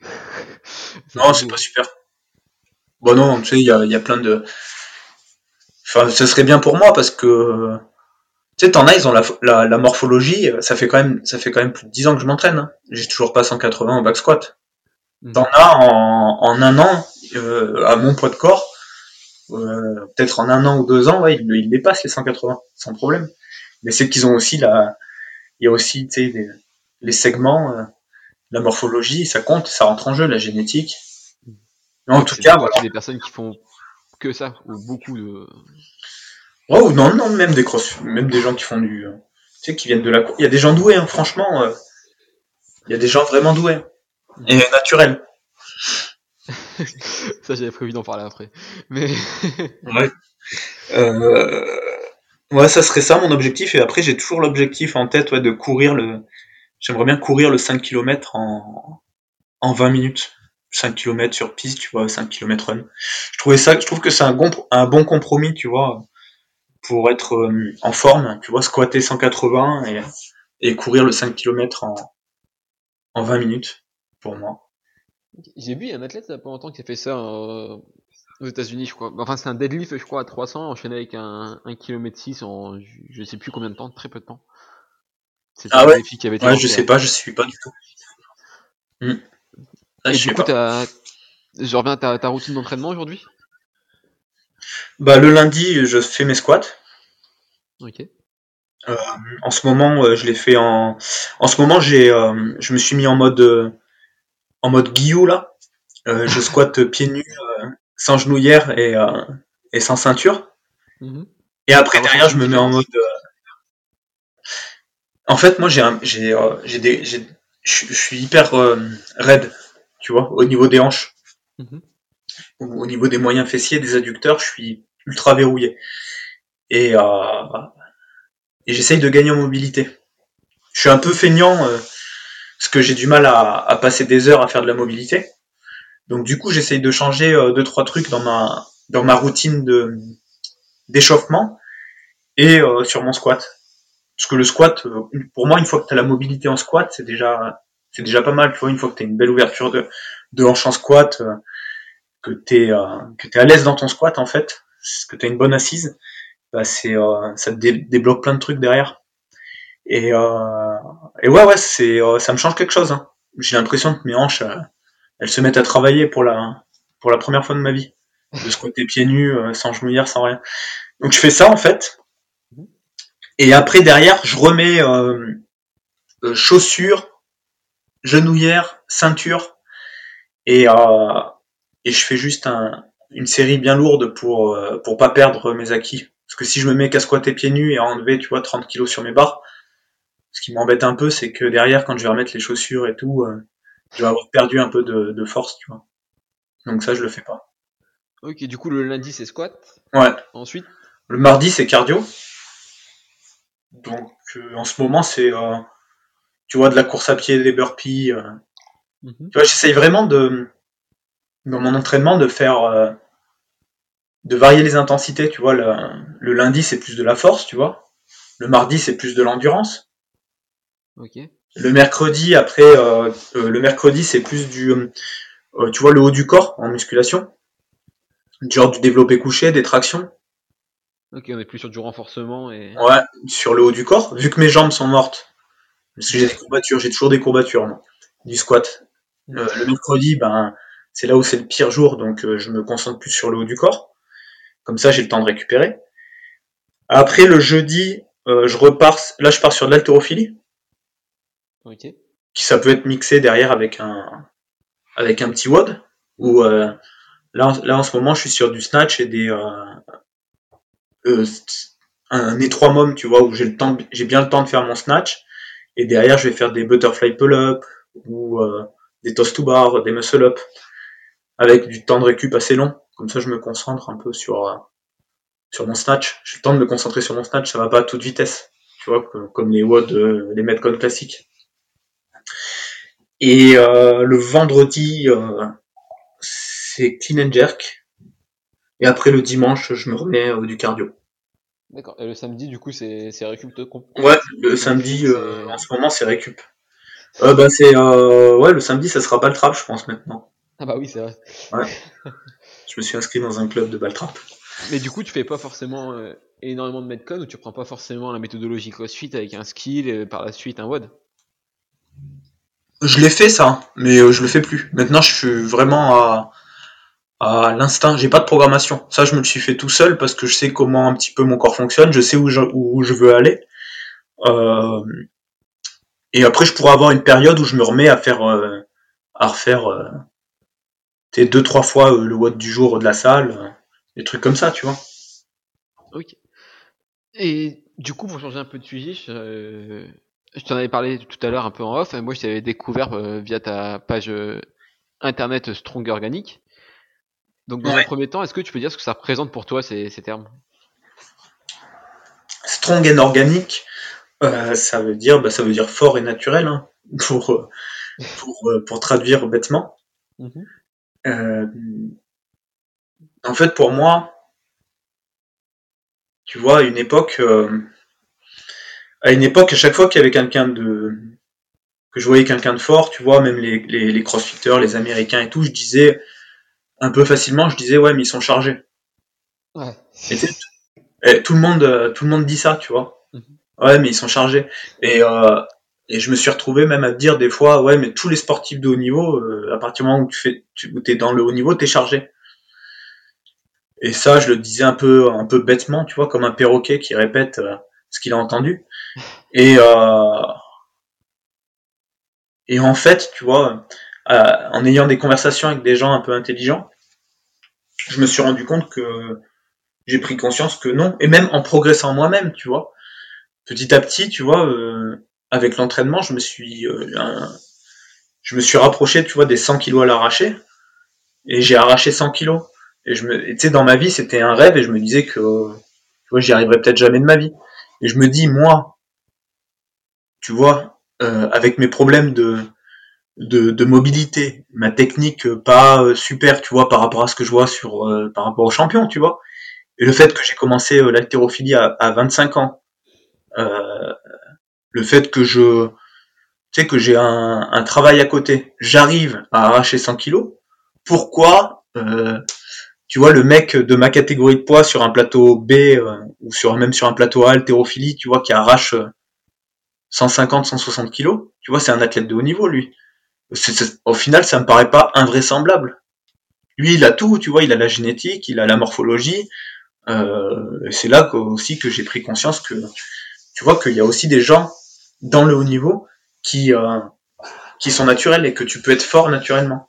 Non, c'est pas super. Bon non, tu sais, il y a, il y a plein de... Enfin, ce serait bien pour moi parce que... Tu sais, t'en as, ils ont la, la, la morphologie, ça fait quand même ça fait quand même plus de 10 ans que je m'entraîne. hein. J'ai toujours pas 180 au back squat. Mhm. T'en as en, en un an, euh, à mon poids de corps, euh, peut-être en un an ou deux ans, ouais, ils, ils dépassent les 180, sans problème. Mais c'est qu'ils ont aussi la... Il y a aussi, les, segments, euh, la morphologie, ça compte, ça rentre en jeu, la génétique. Mais en tout cas, voilà. des personnes qui font que ça, ou beaucoup de. Ou non, non, même des cross, même des gens qui font du, euh, tu sais, qui viennent de la cour. Il y a des gens doués, hein, franchement. euh, il y a des gens vraiment doués et naturels. Ça, j'avais prévu d'en parler après. Mais. Ouais. Euh, ouais, ça serait ça mon objectif. Et après, j'ai toujours l'objectif en tête, ouais, de courir le. J'aimerais bien courir le 5 km en en 20 minutes. 5 km sur piste, tu vois, 5 km run. Je trouvais ça, je trouve que c'est un bon, un bon compromis, tu vois, pour être euh, en forme, tu vois, squatter 180 et, et courir le 5 km en, en 20 minutes, pour moi. J'ai vu un athlète il y a pas longtemps qui a fait ça euh, aux États-Unis, je crois. Enfin, c'est un deadlift, je crois, à 300, enchaîné avec un, un km 6 en je, sais plus combien de temps, très peu de temps. C'était Ah ouais? qui avait été Ouais, je sais pas, je suis pas du tout. Ah, Et je du coup, t'as. Je reviens à ta, ta routine d'entraînement aujourd'hui? Bah, le lundi, je fais mes squats. Ok. En ce moment, euh, je l'ai fait en. En ce moment, j'ai, euh, je me suis mis en mode, euh, en mode guillou là. Euh, je squatte pieds nus, euh, sans genouillère et, euh, et sans ceinture. Mhm. Et après derrière, je me mets en mode. euh, En fait, moi, j'ai, un- j'ai, euh, j'ai des, j'ai, je suis hyper euh, raide, tu vois, au niveau des hanches, Mhm. au au niveau des moyens fessiers, des adducteurs, je suis ultra verrouillé. Et, euh, et j'essaye de gagner en mobilité. Je suis un peu feignant, euh, parce que j'ai du mal à, à passer des heures à faire de la mobilité. Donc du coup, j'essaye de changer euh, deux trois trucs dans ma dans ma routine de d'échauffement et euh, sur mon squat. Parce que le squat, euh, pour moi, une fois que tu as la mobilité en squat, c'est déjà c'est déjà pas mal. Tu vois, une fois que tu as une belle ouverture de de hanche en squat, euh, que t'es euh, que t'es à l'aise dans ton squat en fait, que tu as une bonne assise, bah c'est euh, ça te dé- débloque plein de trucs derrière. Et et ouais ouais, c'est ça me change quelque chose. hein. J'ai l'impression que mes hanches elles se mettent à travailler pour la première fois de ma vie. De squatter pieds nus, euh, sans genouillère, sans rien. Donc je fais ça en fait. Et après derrière, je remets euh, euh, chaussures, genouillère, ceinture et et je fais juste un, une série bien lourde pour pour pas perdre mes acquis. Parce que si je me mets qu'à squatter pieds nus et à enlever, tu vois, 30 kilos sur mes barres, Ce qui m'embête un peu, c'est que derrière, quand je vais remettre les chaussures et tout, je vais avoir perdu un peu de, de force, tu vois. Donc ça, je le fais pas. Ok, du coup, le lundi, c'est squat. Ouais. Ensuite, Le mardi, c'est cardio. Donc, euh, en ce moment, c'est, euh, tu vois, de la course à pied, des burpees. euh. mhm. Tu vois, j'essaye vraiment de, dans mon entraînement, de faire, euh, de varier les intensités. Tu vois, le, le lundi, c'est plus de la force, tu vois. Le mardi, c'est plus de l'endurance. ok. Le mercredi, après, euh, euh, le mercredi, c'est plus du, euh, tu vois, le haut du corps en musculation. Genre du développé couché, des tractions. Ok, on est plus sur du renforcement et. Ouais, sur le haut du corps, vu que mes jambes sont mortes, parce que j'ai des courbatures, j'ai toujours des courbatures, moi, du squat. Euh, le mercredi, ben, c'est là où c'est le pire jour, donc euh, je me concentre plus sur le haut du corps. Comme ça, j'ai le temps de récupérer. Après, le jeudi, euh, je repars, là, je pars sur de l'haltérophilie, Qui ça peut être mixé derrière avec un, avec un petit WOD, ou euh, là, là, en ce moment, je suis sur du snatch et des, euh, euh, un étroit mom, tu vois, où j'ai le temps, j'ai bien le temps de faire mon snatch, et derrière, je vais faire des butterfly pull-up, ou euh, des toast to bar, des muscle up, avec du temps de récup assez long. Comme ça, je me concentre un peu sur, sur mon snatch. J'ai le temps de me concentrer sur mon snatch, ça va pas à toute vitesse, tu vois, comme les WOD, les Metcon classiques. Et euh, le vendredi, euh, c'est clean and jerk. Et après le dimanche, je me remets euh, du cardio. D'accord. Et le samedi, du coup, c'est c'est récup de comp. Ouais, le samedi, euh, en ce moment, c'est récup. Euh, bah, c'est euh, ouais, le samedi, ça sera Baltrap, je pense maintenant. Ah bah oui, c'est vrai. Je me suis inscrit dans un club de Baltrap. Mais du coup, tu fais pas forcément énormément de metcon ou tu prends pas forcément la méthodologie CrossFit avec un skill et par la suite un WOD? Je l'ai fait ça, mais euh, je le fais plus. Maintenant, je suis vraiment à, à l'instinct. J'ai pas de programmation. Ça, je me suis fait tout seul parce que je sais comment un petit peu mon corps fonctionne. Je sais où je, où je veux aller. Euh, et après, je pourrais avoir une période où je me remets à faire, euh, à refaire, euh, tu sais, deux trois fois euh, le watt du jour de la salle, euh, des trucs comme ça, tu vois. Ok. Et du coup, pour changer un peu de sujet, je, euh, je t'en avais parlé tout à l'heure un peu en off. Moi, je t'avais découvert euh, via ta page euh, internet Strong Organic. Donc, dans Ouais. un premier temps, est-ce que tu peux dire ce que ça représente pour toi ces, ces termes? Strong and organic, euh, ça veut dire, bah, ça veut dire fort et naturel, hein, pour, pour, pour traduire bêtement. Mhm. En fait, pour moi, tu vois, à une époque, à une époque, à chaque fois qu'il y avait quelqu'un de, que je voyais quelqu'un de fort, tu vois, même les, les, les crossfitters, les américains et tout, je disais, un peu facilement, je disais, ouais, mais ils sont chargés. Ouais. Et tout le monde, euh, tout le monde dit ça, tu vois. Mhm. Ouais, mais ils sont chargés. Et, euh, et je me suis retrouvé même à dire des fois, ouais, mais tous les sportifs de haut niveau, euh, à partir du moment où tu fais, tu, où t'es dans le haut niveau, t'es chargé. Et ça, je le disais un peu, un peu bêtement, tu vois, comme un perroquet qui répète euh, ce qu'il a entendu. Et euh, et en fait, tu vois, euh, en ayant des conversations avec des gens un peu intelligents, je me suis rendu compte que j'ai pris conscience que non, et même en progressant moi-même, tu vois, petit à petit, tu vois, euh, avec l'entraînement, je me suis, je me suis rapproché, tu vois, des 100 kilos à l'arraché, et j'ai arraché 100 kilos. Et je me, tu sais, dans ma vie, c'était un rêve, et je me disais que, j'y arriverais peut-être jamais de ma vie. Et je me dis, moi, tu vois, euh, avec mes problèmes de, de, mobilité, ma technique euh, pas euh, super, tu vois, par rapport à ce que je vois sur, par rapport aux champions, tu vois. Et le fait que j'ai commencé euh, l'haltérophilie à, à 25 ans, le fait que je, tu sais, que j'ai un, un travail à côté, j'arrive à arracher 100 kilos, pourquoi, tu vois, le mec de ma catégorie de poids sur un plateau B, ou sur, même sur un plateau A, haltérophilie, tu vois, qui arrache 150, 160 kilos, tu vois, c'est un athlète de haut niveau, lui. Au final, ça me paraît pas invraisemblable. Lui, il a tout, tu vois, il a la génétique, il a la morphologie. Euh, c'est là aussi que j'ai pris conscience que, tu vois, qu'il y a aussi des gens dans le haut niveau qui euh, qui sont naturels et que tu peux être fort naturellement.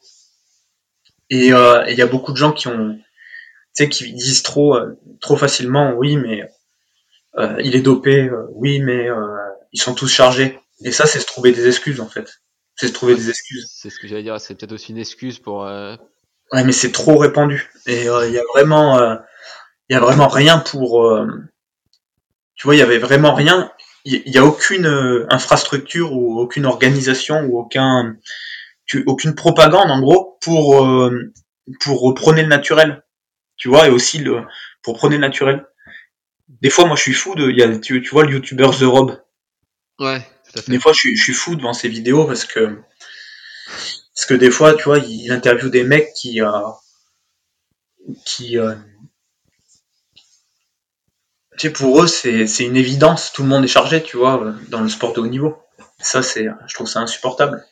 Et euh, et il y a beaucoup de gens qui ont, tu sais, qui disent trop trop facilement, oui, mais il est dopé, oui, mais ils sont tous chargés. Et ça, c'est se trouver des excuses, en fait. C'est se trouver des excuses. C'est ce que j'allais dire, c'est peut-être aussi une excuse pour. euh, Ouais, mais c'est trop répandu. Et euh, il y a vraiment, euh, y a vraiment rien pour. euh, tu vois, il y avait vraiment rien. Il y, y a aucune euh, infrastructure ou aucune organisation ou aucun, tu- aucune propagande en gros pour euh, pour prôner le naturel. Tu vois, et aussi le pour prôner le naturel. Des fois, moi, je suis fou de. Y a, tu, tu vois, le youtubeur The Rob. Ouais, tout à fait. Des fois, je suis, je suis fou devant ces vidéos parce que parce que des fois, tu vois, il interviewe des mecs qui euh, qui euh, tu sais, pour eux, c'est c'est une évidence. Tout le monde est chargé, tu vois, dans le sport de haut niveau. Ça, c'est, je trouve ça insupportable.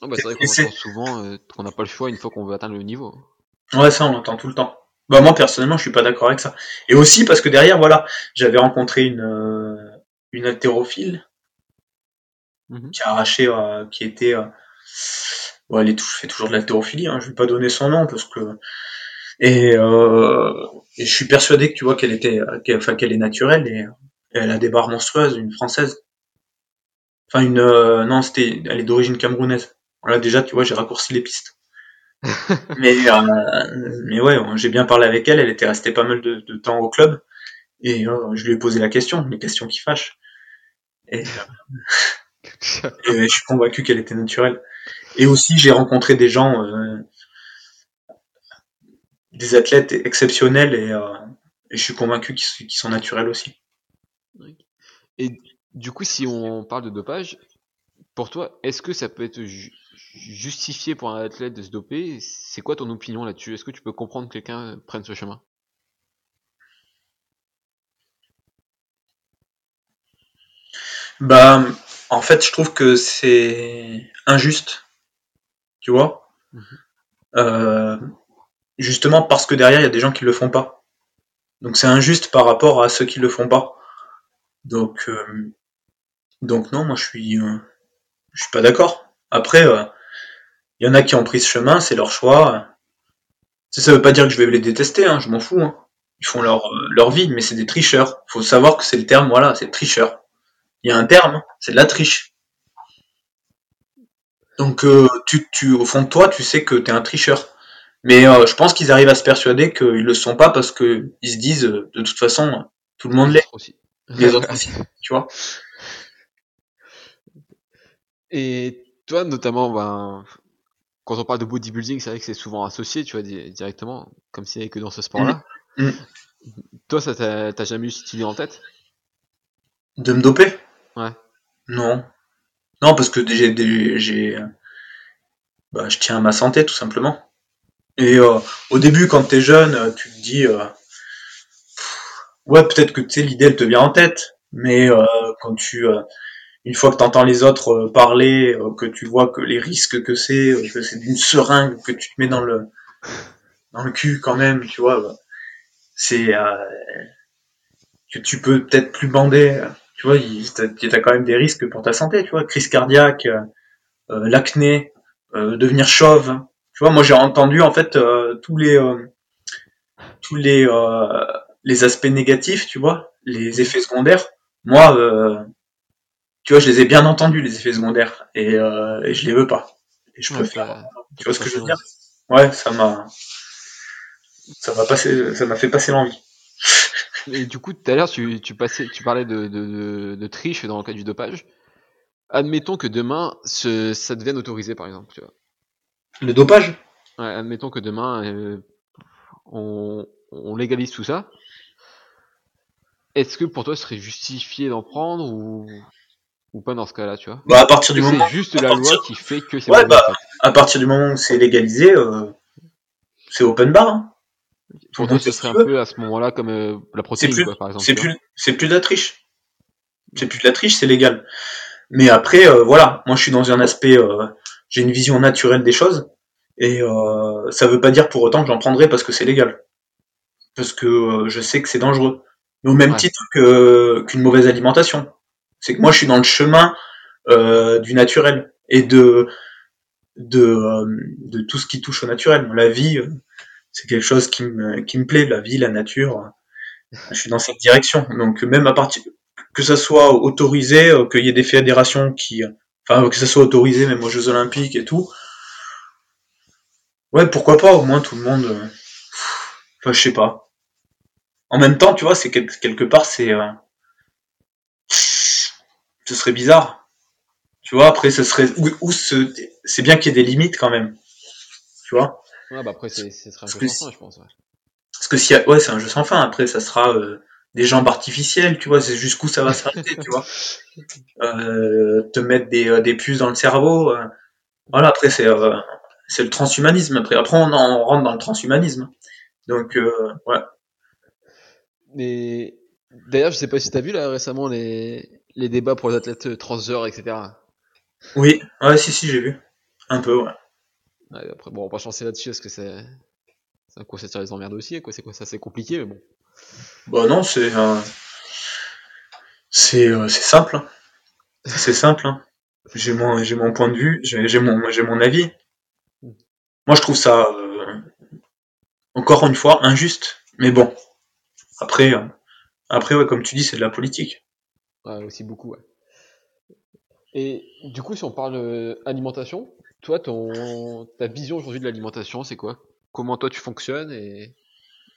Bah, c'est vrai qu'on entend souvent euh, qu'on n'a pas le choix une fois qu'on veut atteindre le niveau. Ouais, ça, on l'entend tout le temps. Bah moi, personnellement, je suis pas d'accord avec ça. Et aussi parce que derrière, voilà, j'avais rencontré une euh, une haltérophile Mhm. qui a arraché, euh, qui était, euh, ouais, elle fait toujours de l'haltérophilie. Hein, je vais pas donner son nom parce que et, euh, et je suis persuadé que tu vois qu'elle était, qu'elle, enfin qu'elle est naturelle et, et elle a des barres monstrueuses, une française. Enfin une, euh, non, c'était, elle est d'origine camerounaise. Voilà, déjà, tu vois, j'ai raccourci les pistes. mais euh, mais ouais, j'ai bien parlé avec elle. Elle était restée pas mal de, de temps au club et euh, je lui ai posé la question, les questions qui fâchent. Et, et je suis convaincu qu'elle était naturelle. Et aussi, j'ai rencontré des gens, euh, des athlètes exceptionnels et, euh, et je suis convaincu qu'ils sont naturels aussi. Et du coup, si on parle de dopage, pour toi, est-ce que ça peut être ju- justifié pour un athlète de se doper? C'est quoi ton opinion là-dessus? Est-ce que tu peux comprendre que quelqu'un prenne ce chemin? Bah, en fait, je trouve que c'est injuste, tu vois? Mhm. Euh, justement parce que derrière, il y a des gens qui le font pas. Donc c'est injuste par rapport à ceux qui le font pas. Donc, euh, donc non, moi je suis, euh, je suis pas d'accord. Après, il y en a qui ont pris ce chemin, c'est leur choix. Ça, ça veut pas dire que je vais les détester, hein, je m'en fous. hein. Ils font leur, leur vie, mais c'est des tricheurs. Faut savoir que c'est le terme, voilà, c'est tricheur. Il y a un terme, hein, c'est de la triche. Donc, euh, tu, tu, au fond de toi, tu sais que t'es un tricheur. Mais euh, je pense qu'ils arrivent à se persuader qu'ils le sont pas parce que ils se disent, euh, de toute façon, tout le monde l'est, aussi. les autres aussi, tu vois. Et toi, notamment, ben, quand on parle de bodybuilding, c'est vrai que c'est souvent associé, tu vois, di- directement, comme s'il n'y avait que dans ce sport-là. Mm. Toi, ça t'a t'as jamais eu cette idée en tête? De me doper? Ouais. Non. Non, parce que j'ai, j'ai, bah, je tiens à ma santé, tout simplement. Et euh, au début, quand t'es jeune, euh, tu te dis, euh, ouais, peut-être que l'idée elle te vient en tête, mais euh, quand tu, euh, une fois que t'entends les autres euh, parler, euh, que tu vois que les risques que c'est, euh, que c'est d'une seringue que tu te mets dans le, dans le cul quand même, tu vois, bah, c'est euh, que tu peux peut-être plus bander, euh, tu vois, t'as t'as quand même des risques pour ta santé, tu vois, crise cardiaque, euh, euh, l'acné, euh, devenir chauve. Tu vois, moi j'ai entendu en fait euh, tous les tous les les aspects négatifs, tu vois, les effets secondaires. Moi, tu vois, je les ai bien entendus les effets secondaires et, et je les veux pas. Et je Ouais, préfère. ça- Tu vois ce que je veux dire? Ouais, ça m'a ça m'a passé ça m'a fait passer l'envie. Et du coup, tout à l'heure, tu, tu, passais, tu parlais de, de, de, de triche dans le cas du dopage. Admettons que demain, ce, ça devienne autorisé, par exemple. Tu vois. Le dopage? Ouais, admettons que demain, euh, on, on légalise tout ça. Est-ce que pour toi, ce serait justifié d'en prendre ou, ou pas dans ce cas-là, tu vois? Bah à partir du moment c'est juste la partir- loi qui fait que c'est Ouais, bah, à partir du moment où c'est légalisé, euh, c'est open bar. hein. Pour ce serait un peu à ce moment-là comme euh, la protéine, plus, quoi, par exemple. c'est plus, c'est plus de la triche. C'est plus de la triche, c'est légal. Mais après, euh, voilà, moi je suis dans un aspect, euh, j'ai une vision naturelle des choses, et ça veut pas dire pour autant que j'en prendrai parce que c'est légal, parce que je sais que c'est dangereux. Mais au même Ouais. titre que qu'une mauvaise alimentation, c'est que moi je suis dans le chemin du naturel et de de de tout ce qui touche au naturel. La vie, c'est quelque chose qui me qui me plaît, la vie, la nature. Je suis dans cette direction. Donc même à partir que ça soit autorisé, euh, qu'il y ait des fédérations qui, enfin que ça soit autorisé même aux Jeux Olympiques et tout. Ouais, pourquoi pas, au moins tout le monde. euh, Enfin, je sais pas. En même temps, tu vois, c'est quel- quelque part, c'est. euh, Ce serait bizarre. Tu vois, après, ce serait. Ou, ou ce... c'est bien qu'il y ait des limites quand même. Tu vois? Ouais, bah après, ce serait un que sans fin, je pense. Ouais. Parce que si. Ouais, c'est un jeu sans fin. Après, ça sera euh, des jambes artificielles, tu vois, c'est jusqu'où ça va s'arrêter, tu vois. Euh, te mettre des, euh, des puces dans le cerveau. euh, Voilà, après, c'est. C'est le transhumanisme. Après, après on, en- on rentre dans le transhumanisme. Donc, ouais. Mais d'ailleurs, je sais pas si t'as vu là récemment les, les débats pour les athlètes transgenres, etc. Oui, ouais, si, si, j'ai vu. Un peu, ouais. Ouais, après, bon, on va pas chancer là-dessus parce que c'est. C'est un coup, ça tire les emmerdes aussi, quoi. C'est quoi ça, c'est compliqué, mais bon. Bah non, c'est euh, c'est euh, simple. hein. C'est simple. hein. J'ai mon j'ai mon point de vue, j'ai j'ai mon j'ai mon avis. Moi, je trouve ça euh, encore une fois injuste, mais bon. Après euh, après ouais, comme tu dis, c'est de la politique. Ouais, aussi beaucoup, ouais. Et du coup, si on parle euh, alimentation, toi, ta vision aujourd'hui de l'alimentation, c'est quoi? Comment toi tu fonctionnes et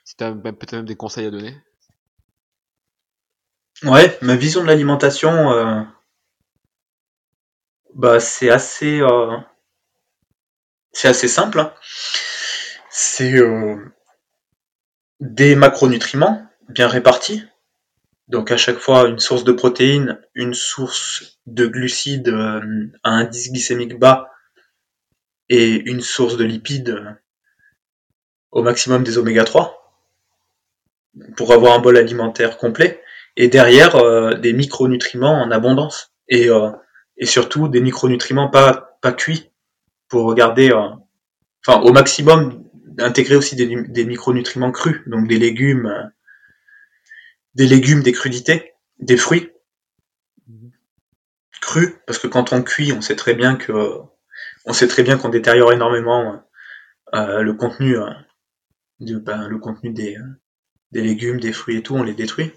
si t'as même- peut-être même des conseils à donner? Ouais, ma vision de l'alimentation, euh, bah c'est assez euh, c'est assez simple. hein. C'est euh, des macronutriments bien répartis. Donc à chaque fois une source de protéines, une source de glucides à indice glycémique bas et une source de lipides euh, au maximum des oméga 3 pour avoir un bol alimentaire complet. Et derrière euh, des micronutriments en abondance et euh, et surtout des micronutriments pas pas cuits pour garder euh, enfin au maximum intégrer aussi des, des micronutriments crus donc des légumes des légumes des crudités des fruits crus parce que quand on cuit on sait très bien que on sait très bien qu'on détériore énormément euh, le contenu euh, de, ben, le contenu des, euh, des légumes des fruits et tout on les détruit.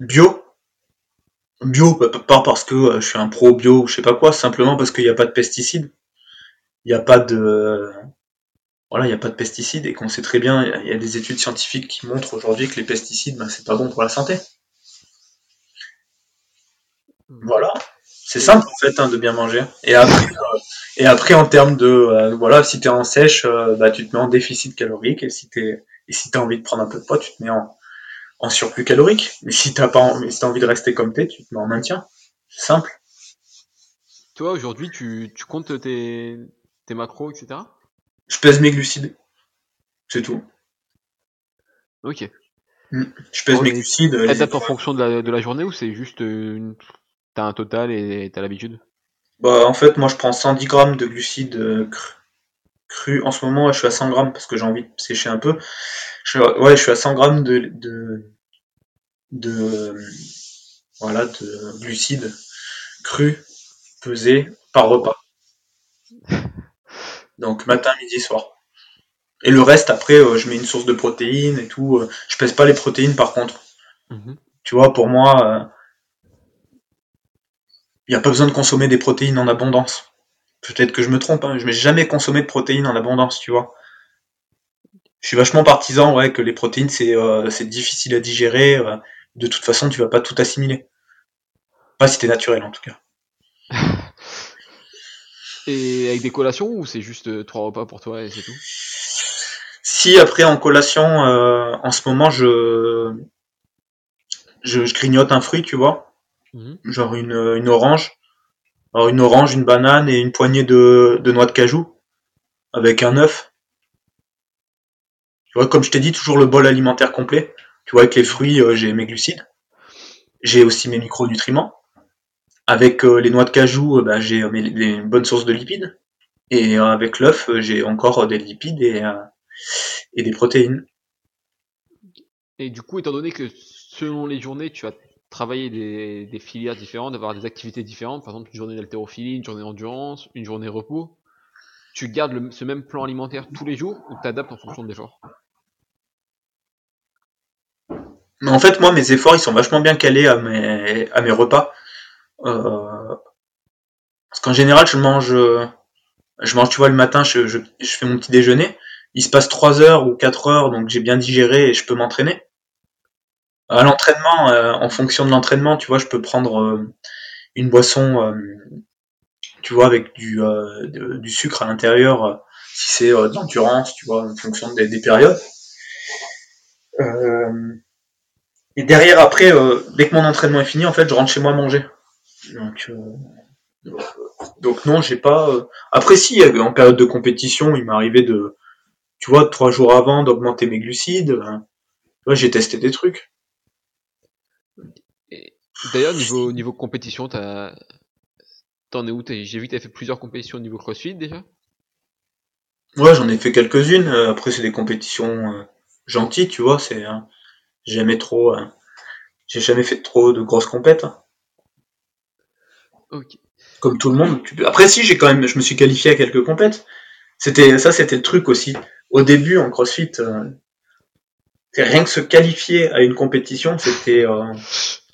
Bio. Bio bah, pas parce que je suis un pro bio ou je sais pas quoi simplement parce qu'il n'y a pas de pesticides. Il n'y a pas de voilà, il n'y a pas de pesticides et qu'on sait très bien, il y a- il y, a des études scientifiques qui montrent aujourd'hui que les pesticides, ben, c'est pas bon pour la santé. Voilà, c'est simple en fait hein, de bien manger. Et après, euh, et après en termes de, euh, voilà, si t'es en sèche, euh, bah, tu te mets en déficit calorique et si t'es, et si t'as envie de prendre un peu de poids, tu te mets en, en surplus calorique. Mais si t'as pas, en- mais si t'as envie de rester comme t'es, tu te mets en maintien. C'est simple. Toi, aujourd'hui, tu, tu comptes tes, tes macros, etc. Je pèse mes glucides, c'est tout. Ok. Je pèse mes glucides. Adapte en fonction de la, de la journée ou c'est juste une... t'as un total et t'as l'habitude? Bah, en fait, moi, je prends 110 grammes de glucides euh, cru. cru. En ce moment, je suis à 100 grammes parce que j'ai envie de sécher un peu. Je suis, ouais, je suis à 100 grammes de, de, de, voilà, de glucides crus pesés par repas. Donc, matin, midi, soir. Et le reste, après, euh, je mets une source de protéines et tout. euh. Je pèse pas les protéines, par contre. Tu vois, pour moi, il n'y a pas besoin de consommer des protéines en abondance. Peut-être que je me trompe, hein, je n'ai jamais consommé de protéines en abondance, tu vois. Je suis vachement partisan, ouais, que les protéines, c'est euh, c'est difficile à digérer. euh, de toute façon, tu vas pas tout assimiler. Pas si t'es naturel, en tout cas. Et avec des collations ou c'est juste euh, trois repas pour toi et c'est tout? Si après, en collation, euh, en ce moment, je, je, je grignote un fruit, tu vois. Mhm. Genre une, une orange. Alors une orange, une banane et une poignée de, de noix de cajou. Avec un œuf. Tu vois, comme je t'ai dit, toujours le bol alimentaire complet. Tu vois, avec les fruits, euh, j'ai mes glucides. J'ai aussi mes micronutriments. Avec euh, les noix de cajou, euh, bah, j'ai euh, mes, les bonnes sources de lipides. Et euh, avec l'œuf, euh, j'ai encore euh, des lipides et, euh, et des protéines. Et du coup, étant donné que selon les journées, tu vas travailler des, filières différentes, avoir des activités différentes, par exemple une journée d'haltérophilie, une journée d'endurance, une journée repos, tu gardes ce même plan alimentaire tous les jours ou t'adaptes en fonction jours Mais en fait, moi, mes efforts, ils sont vachement bien calés à mes, repas. Euh, parce qu'en général, je mange, je mange, tu vois, le matin, je, je, je fais mon petit déjeuner. Il se passe 3 heures ou 4 heures, donc j'ai bien digéré et je peux m'entraîner. À l'entraînement, euh, en fonction de l'entraînement, tu vois, je peux prendre euh, une boisson, euh, tu vois, avec du, sucre à l'intérieur, si c'est de l'endurance, tu vois, en fonction des, des périodes. et derrière, après, dès que mon entraînement est fini, en fait, je rentre chez moi manger. Donc, donc non, j'ai pas. Après, si, en période de compétition, il m'est arrivé de, tu vois, trois jours avant, d'augmenter mes glucides. Ouais, j'ai testé des trucs. D'ailleurs, niveau, niveau compétition, t'en es où? J'ai vu que t'as fait plusieurs compétitions au niveau CrossFit déjà? Ouais, j'en ai fait quelques-unes. Euh, après, c'est des compétitions euh, gentilles, tu vois. C'est hein, jamais trop. Euh, j'ai jamais fait trop de grosses compètes. Hein. Ok. Comme tout le monde. Après, si, j'ai quand même, je me suis qualifié à quelques compètes. C'était ça, c'était le truc aussi. Au début, en CrossFit, rien que se qualifier à une compétition, c'était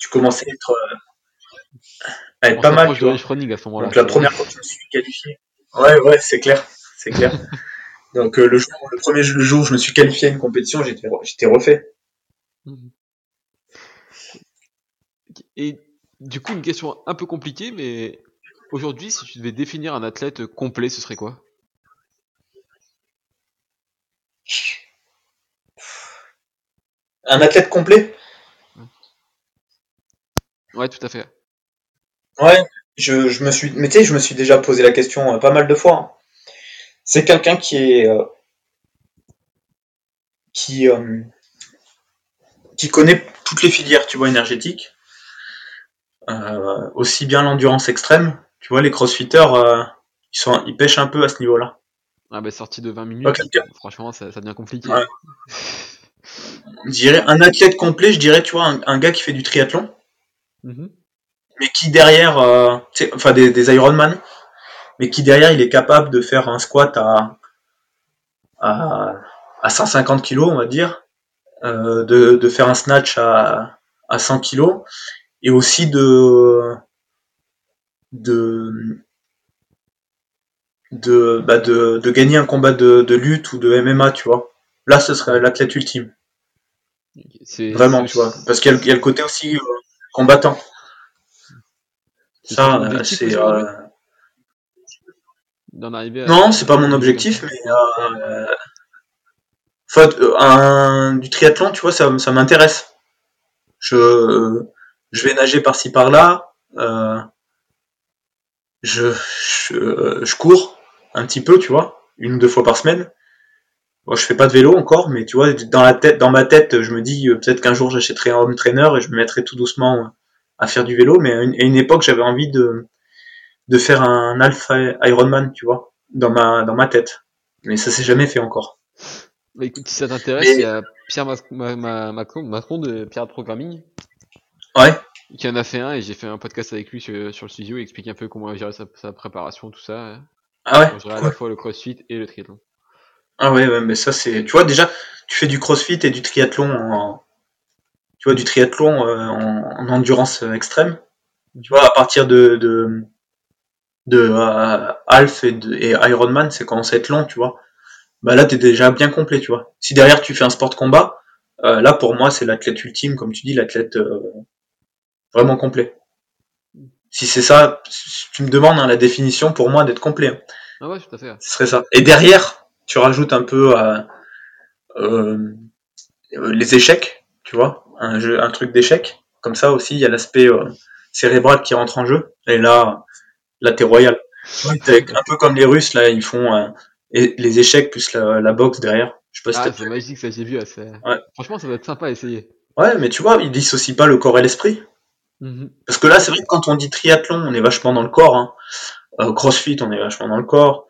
tu commençais à être, euh, à être pas mal. Tu vois. à ce Donc la première fois que je me suis qualifié. Ouais, ouais, c'est clair, c'est clair. Donc euh, le, jour, le premier jour où je me suis qualifié à une compétition, j'étais, j'étais refait. Mhm. Et du coup, une question un peu compliquée, mais aujourd'hui, si tu devais définir un athlète complet, ce serait quoi? Un athlète complet? Ouais, tout à fait. Ouais, je, je me suis, mais tu sais, je me suis déjà posé la question euh, pas mal de fois. Hein. C'est quelqu'un qui est, euh, qui, euh, qui connaît toutes les filières, tu vois, énergétiques, aussi bien l'endurance extrême. Tu vois, les crossfitters, ils sont, ils pêchent un peu à ce niveau-là. Ah bah sorti de 20 minutes, franchement, ça, ça, devient compliqué. Je dirais un athlète complet, je dirais, tu vois, un gars qui fait du triathlon Mhm. Mais qui derrière, euh, enfin des, des Ironman, mais qui derrière il est capable de faire un squat à, à, à 150 kg, on va dire, euh, de, de, faire un snatch à, à 100 kg, et aussi de, de, de, bah de, de, gagner un combat de, de, lutte ou de MMA, tu vois. Là, ce serait l'athlète ultime. Vraiment, tu vois. Parce qu'il y, y, a le côté aussi euh, combattant. Ça, c'est. Euh... Non, c'est pas mon objectif, mais. Euh... euh... un... du triathlon, tu vois, ça, ça m'intéresse. Je... je vais nager par-ci par-là. Euh... Je... Je... je cours un petit peu, tu vois, une ou deux fois par semaine. Bon, je fais pas de vélo encore, mais tu vois, dans la tête, dans ma tête, je me dis euh, peut-être qu'un jour j'achèterai un home trainer et je me mettrai tout doucement euh, à faire du vélo. Mais à une, époque, j'avais envie de de faire un alpha Ironman, tu vois, dans ma dans ma tête. Mais ça s'est jamais fait encore. Bah écoute, si ça t'intéresse, il y a Pierre Macron, de Pierre Programming. Ouais. Qui en a fait un et j'ai fait un podcast avec lui sur, le studio, il explique un peu comment gérer sa, sa préparation, tout ça. Ah ouais. à la fois le crossfit et le triathlon. Ah ouais, ouais, mais ça c'est. Tu vois, déjà, tu fais du crossfit et du triathlon en. Tu vois, du triathlon euh, en, endurance extrême. Tu vois, à partir de. de, de euh, et, de, et Ironman, c'est commence à être long, tu vois. Bah là, t'es déjà bien complet, tu vois. Si derrière tu fais un sport de combat, euh, là pour moi, c'est l'athlète ultime, comme tu dis, l'athlète vraiment complet. Si c'est ça, si tu me demandes hein, la définition pour moi d'être complet. Hein. Ah ouais, tout à fait. Ce serait ça. Et derrière, tu rajoutes un peu euh, les échecs, tu vois, un, jeu, un truc d'échecs. Comme ça aussi, il y a l'aspect euh, cérébral qui rentre en jeu. Et là, là t'es royal. un peu comme les Russes, là, ils font euh, les échecs plus la, boxe derrière. Je sais pas ah, c'est magique, ça j'ai vu. Ouais. Franchement, ça va être sympa à essayer. Ouais, mais tu vois, ils dissocient pas le corps et l'esprit. Mhm. Parce que là, c'est vrai que quand on dit triathlon, on est vachement dans le corps. Hein. crossfit, on est vachement dans le corps.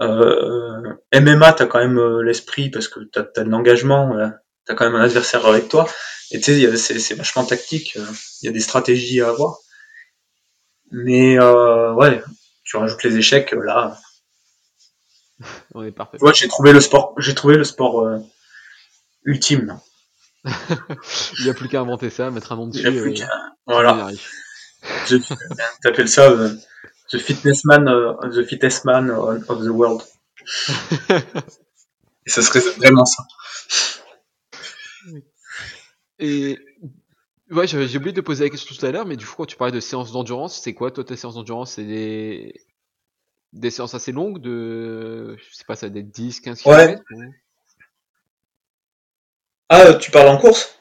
Euh, MMA, t'as quand même euh, l'esprit parce que t'as as de l'engagement, euh, t'as quand même un adversaire avec toi. Et tu sais, c'est vachement tactique. Euh, il y a des stratégies à avoir. Mais euh, ouais, tu rajoutes les échecs là. On est parfait. Ouais, j'ai trouvé le sport, j'ai trouvé le sport ultime. Il n'y a plus qu'à inventer ça, mettre un nom dessus. Il n'y a plus qu'à. Voilà. T'appelles ça The Fitness Man, euh, The Fittest Man of the World. Et ce serait vraiment ça. Et ouais, j'ai oublié de poser la question tout à l'heure, mais du coup, quand tu parlais de séances d'endurance, c'est quoi toi tes séances d'endurance? C'est des... des séances assez longues de. Je sais pas, ça être 10, 15 Ouais. km Ah, euh, tu parles en course?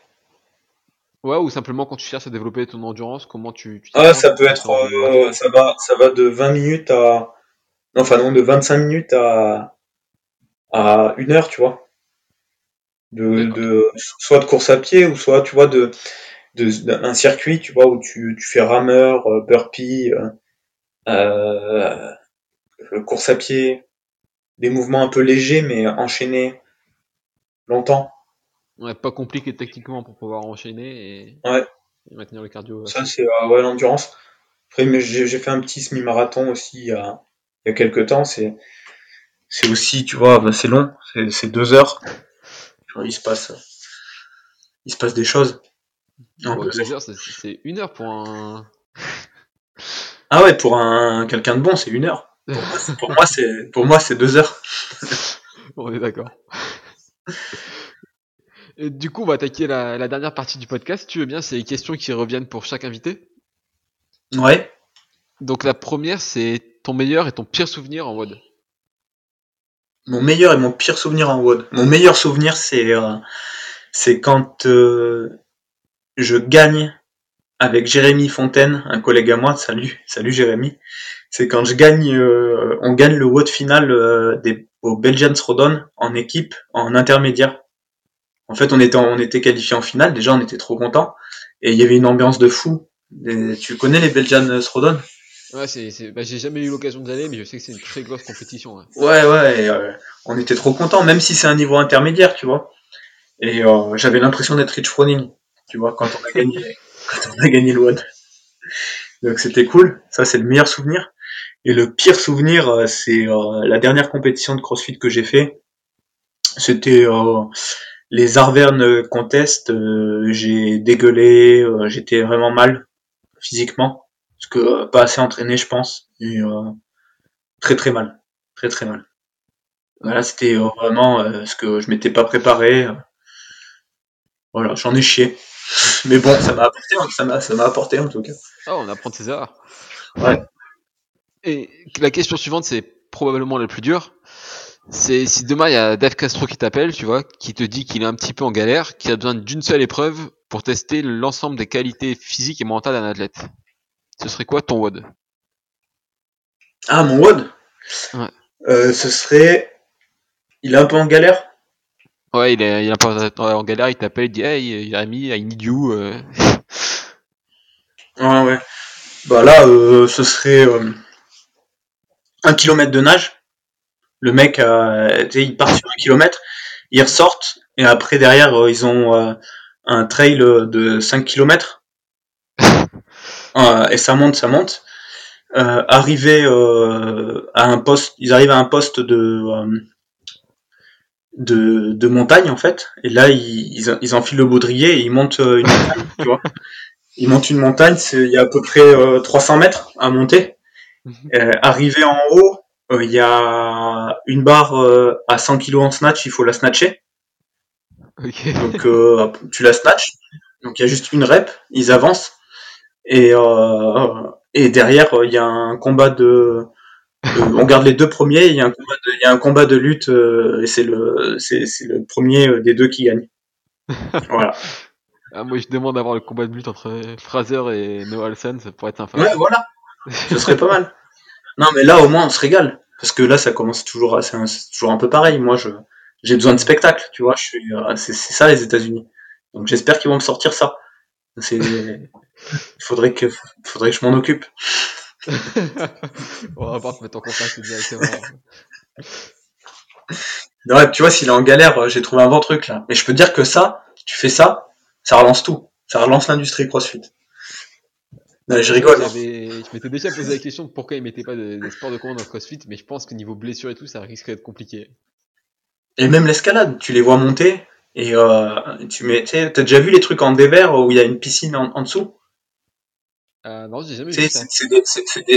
Ouais, ou simplement quand tu cherches à développer ton endurance, comment tu. tu Ah, ça peut être, euh, ça va, ça va de 20 minutes à, non, enfin non, de 25 minutes à, à une heure, tu vois. De, de, soit de course à pied ou soit, tu vois, de, de, d'un circuit, tu vois, où tu, tu fais rameur, euh, burpee, euh, euh, course à pied, des mouvements un peu légers mais enchaînés longtemps. Ouais, pas compliqué techniquement pour pouvoir enchaîner et, Ouais. et maintenir le cardio. Ça, c'est euh, ouais, l'endurance. Après, mais j'ai fait un petit semi-marathon aussi il y a, il y a quelques temps. C'est c'est aussi, tu vois, bah, c'est long. C'est deux heures. Il se passe il se passe des choses. en Ouais, deux deux heures. heures, c'est- une heure pour un. Ah ouais, pour un quelqu'un de bon, c'est une heure. Pour moi, c'est pour moi, c'est deux heures. On est d'accord. Et du coup, on va attaquer la, la dernière partie du podcast. Si tu veux bien, c'est les questions qui reviennent pour chaque invité. Ouais. Donc la première, c'est ton meilleur et ton pire souvenir en WOD. Mon meilleur et mon pire souvenir en WOD. Mon meilleur souvenir, c'est euh, c'est quand euh, je gagne avec Jérémy Fontaine, un collègue à moi. Salut, salut Jérémy. C'est quand je gagne, euh, on gagne le WOD final euh, des, au Belgians Rodon en équipe, en intermédiaire. En fait, on était on était qualifié en finale. Déjà, on était trop contents et il y avait une ambiance de fou. Et tu connais les Belgians Rodon Ouais, c'est, c'est... Bah, j'ai jamais eu l'occasion d'y aller, mais je sais que c'est une très grosse compétition. ouais. Ouais, ouais, et, euh, on était trop contents, même si c'est un niveau intermédiaire, tu vois. Et euh, j'avais l'impression d'être Rich Froning, tu vois, quand on a gagné, quand on a gagné le WOD. Donc c'était cool, ça c'est le meilleur souvenir. Et le pire souvenir, euh, c'est euh, la dernière compétition de CrossFit que j'ai fait. C'était euh, les Arverne Contest. euh, j'ai dégueulé, euh, j'étais vraiment mal physiquement, parce que euh, pas assez entraîné, je pense. Et euh, très très mal, très très mal. Voilà, c'était euh, vraiment euh, ce que je m'étais pas préparé. Voilà, j'en ai chié. Mais bon, ça m'a apporté, hein, ça m'a, ça m'a apporté en tout cas. Ah, on apprend de ses erreurs. Ouais. Et la question suivante, c'est probablement la plus dure. C'est si demain il y a Dave Castro qui t'appelle, tu vois, qui te dit qu'il est un petit peu en galère, qu'il a besoin d'une seule épreuve pour tester l'ensemble des qualités physiques et mentales d'un athlète. Ce serait quoi ton WOD? Ah, mon WOD? Ouais. Euh, Ce serait. Il est un peu en galère? Ouais, il est, il est un peu en galère, il t'appelle, il dit Hey, I need you. euh. Ouais, ouais. Bah là, euh, ce serait euh, un kilomètre de nage. Le mec, euh, il part sur un kilomètre, ils ressortent, et après, derrière, euh, ils ont euh, un trail de 5 kilomètres. Euh, et ça monte, ça monte. Arrivé à un poste, ils arrivent à un poste de de, de montagne en fait, et là ils, ils, ils enfilent le baudrier et ils montent une montagne, tu vois. Ils montent une montagne, c'est il y a à peu près euh, 300 mètres à monter. Euh, arrivé en haut, il y a une barre euh, à 100 kg en snatch, il faut la snatcher. Ok. Donc euh, tu la snatches. Donc il y a juste une rep, ils avancent. Et, euh, et derrière, euh, il y a un combat de... on garde les deux premiers, il y a un combat de, il y a un combat de lutte, euh, et c'est le, c'est, c'est le premier euh, des deux qui gagne. Voilà. Ah, moi, je demande d'avoir le combat de lutte entre Fraser et Noah Alsen, ça pourrait être sympa. Ouais, voilà. Ce serait pas mal. Non, mais là, au moins, on se régale. Parce que là, ça commence toujours, à- c'est un- c'est toujours un peu pareil. Moi, je, j'ai besoin de spectacle, tu vois. Je suis, euh, c'est, c'est ça, les États-Unis. Donc, j'espère qu'ils vont me sortir ça. C'est, il faudrait que, faudrait que je m'en occupe. On va pas te mettre en contact directement. Ouais, tu vois, s'il est en galère, euh, j'ai trouvé un bon truc, là. Mais je peux te dire que ça, tu fais ça, ça relance tout. Ça relance l'industrie CrossFit. Non, je rigole. hein. Je m'étais déjà posé la question de pourquoi ils mettaient pas des, des sports de combat dans le CrossFit, mais je pense que niveau blessure et tout, ça risquerait d'être compliqué. Et même l'escalade, tu les vois monter, Et euh, tu mets, t'as déjà vu les trucs en dévers où il y a une piscine en, en dessous? Euh, non, j'ai jamais vu ça.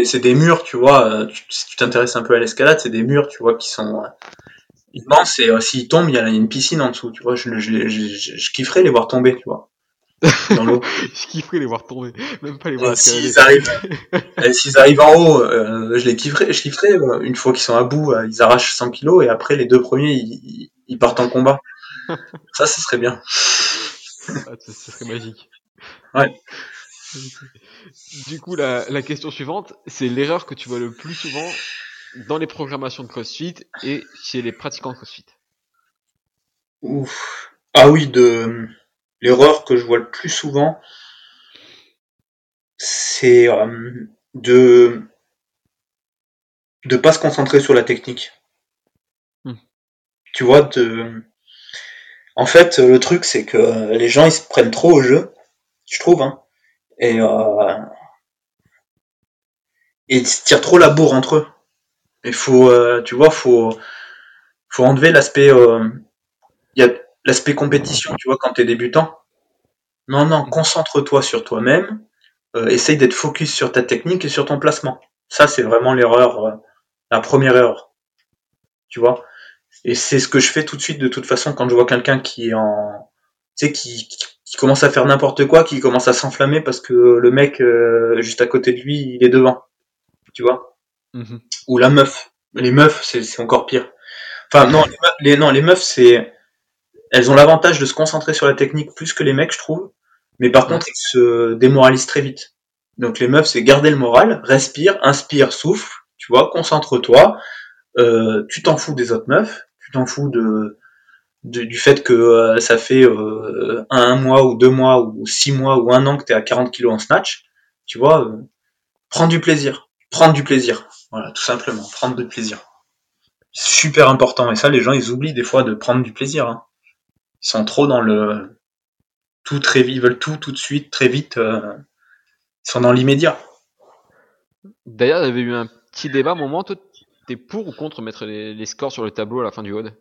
c'est des, murs, tu vois. euh, tu- si tu t'intéresses un peu à l'escalade, c'est des murs, tu vois, qui sont euh, immenses. Et euh, s'ils tombent, il y a une piscine en dessous, tu vois. Je, je, je, je, je kifferais les voir tomber, tu vois, dans l'eau. Je kifferais les voir tomber, même pas les voir escalader. S'ils arrivent, et s'ils arrivent en haut, euh, je les kifferais. Je kifferais euh, une fois qu'ils sont à bout, euh, ils arrachent 100 kilos et après les deux premiers, ils, partent en combat. Ça, ce serait bien. Ah, ce, ce serait magique. Ouais. Du coup, la, la question suivante, c'est l'erreur que tu vois le plus souvent dans les programmations de CrossFit et chez les pratiquants de CrossFit. Ouf. Ah oui, de l'erreur que je vois le plus souvent, c'est euh, de de pas se concentrer sur la technique. Hmm. Tu vois, de... en fait, le truc c'est que les gens ils se prennent trop au jeu, je trouve, hein, et euh, et ils se tirent trop la bourre entre eux. Il faut, euh, tu vois, faut faut enlever l'aspect euh, il y a l'aspect compétition, tu vois, quand t'es débutant. Non, non, concentre-toi sur toi-même, euh, essaye d'être focus sur ta technique et sur ton placement. Ça, c'est vraiment l'erreur, euh, la première erreur. Tu vois? Et c'est ce que je fais tout de suite, de toute façon, quand je vois quelqu'un qui est en. Tu sais, qui, qui, qui commence à faire n'importe quoi, qui commence à s'enflammer parce que le mec euh, juste à côté de lui, il est devant. Tu vois? Mhm. Ou la meuf. Les meufs, c'est c'est encore pire. Enfin, non, les, meufs, les- non, les meufs, c'est. Elles ont l'avantage de se concentrer sur la technique plus que les mecs, je trouve. Mais par Ouais. contre, ils se démoralisent très vite. Donc les meufs, c'est garder le moral, respire, inspire, souffle, tu vois, concentre-toi. Euh, tu t'en fous des autres meufs, tu t'en fous de, de- du fait que euh, ça fait euh, un, un mois ou deux mois ou six mois ou un an que t'es à 40 kilos en snatch. Tu vois, euh, prends du plaisir, prendre du plaisir. Voilà, tout simplement, prendre du plaisir. Super important. Et ça, les gens, ils oublient des fois de prendre du plaisir. hein. Ils sont trop dans le tout très vite, ils veulent tout tout de suite, très vite. euh, ils sont dans l'immédiat. D'ailleurs, il y avait eu un petit débat à un moment. Toi, t'es pour ou contre mettre les, les scores sur le tableau à la fin du WOD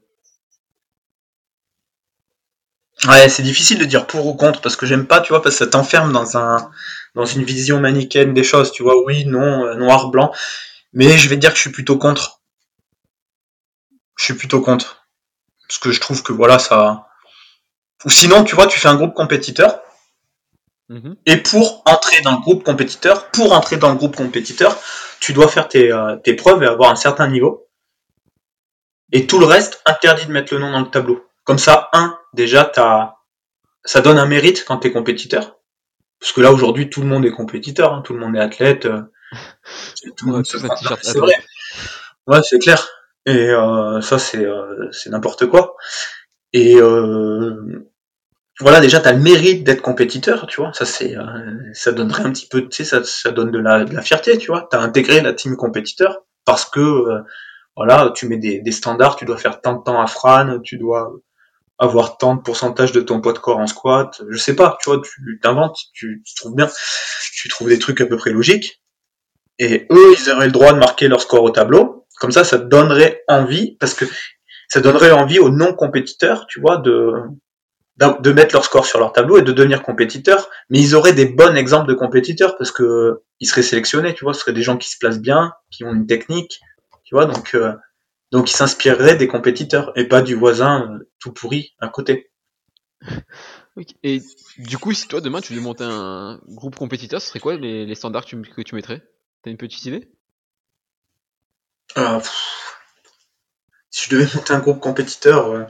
Ouais, c'est difficile de dire pour ou contre parce que j'aime pas, tu vois, parce que ça t'enferme dans un dans une vision manichéenne des choses, tu vois, oui, non, euh, noir, blanc. Mais je vais te dire que je suis plutôt contre. Je suis plutôt contre. Parce que je trouve que voilà, ça. Ou sinon, tu vois, tu fais un groupe compétiteur, Mhm. et pour entrer dans le groupe compétiteur, pour entrer dans le groupe compétiteur, tu dois faire tes, euh, tes preuves et avoir un certain niveau. Et tout le reste, interdit de mettre le nom dans le tableau. Comme ça, un, déjà, t'as, ça donne un mérite quand t'es compétiteur. Parce que là, aujourd'hui, tout le monde est compétiteur, hein, tout le monde est athlète. euh, t-shirt C'est vrai. Ouais, c'est clair. Et euh, ça, c'est euh, c'est n'importe quoi. Et euh, voilà, déjà, t'as le mérite d'être compétiteur, tu vois. Ça, c'est, euh, ça donnerait un petit peu, tu sais, ça, ça donne de la, de la fierté, tu vois. T'as intégré la team compétiteur parce que, euh, voilà, tu mets des, des standards, tu dois faire tant de temps à Fran, tu dois avoir tant de pourcentage de ton poids de corps en squat. Je sais pas, tu vois, tu t'inventes, tu, tu trouves bien, tu trouves des trucs à peu près logiques. Et eux, ils auraient le droit de marquer leur score au tableau. Comme ça, ça donnerait envie, parce que ça donnerait envie aux non-compétiteurs, tu vois, de, de mettre leur score sur leur tableau et de devenir compétiteurs. Mais ils auraient des bons exemples de compétiteurs, parce que ils seraient sélectionnés, tu vois, ce seraient des gens qui se placent bien, qui ont une technique, tu vois, donc, euh, donc ils s'inspireraient des compétiteurs et pas du voisin euh, tout pourri à côté. Et du coup, si toi demain tu devais monter un groupe compétiteur, ce serait quoi les, les standards que tu, que tu mettrais? T'as une petite idée? Euh, pff, si je devais monter un groupe compétiteur, euh,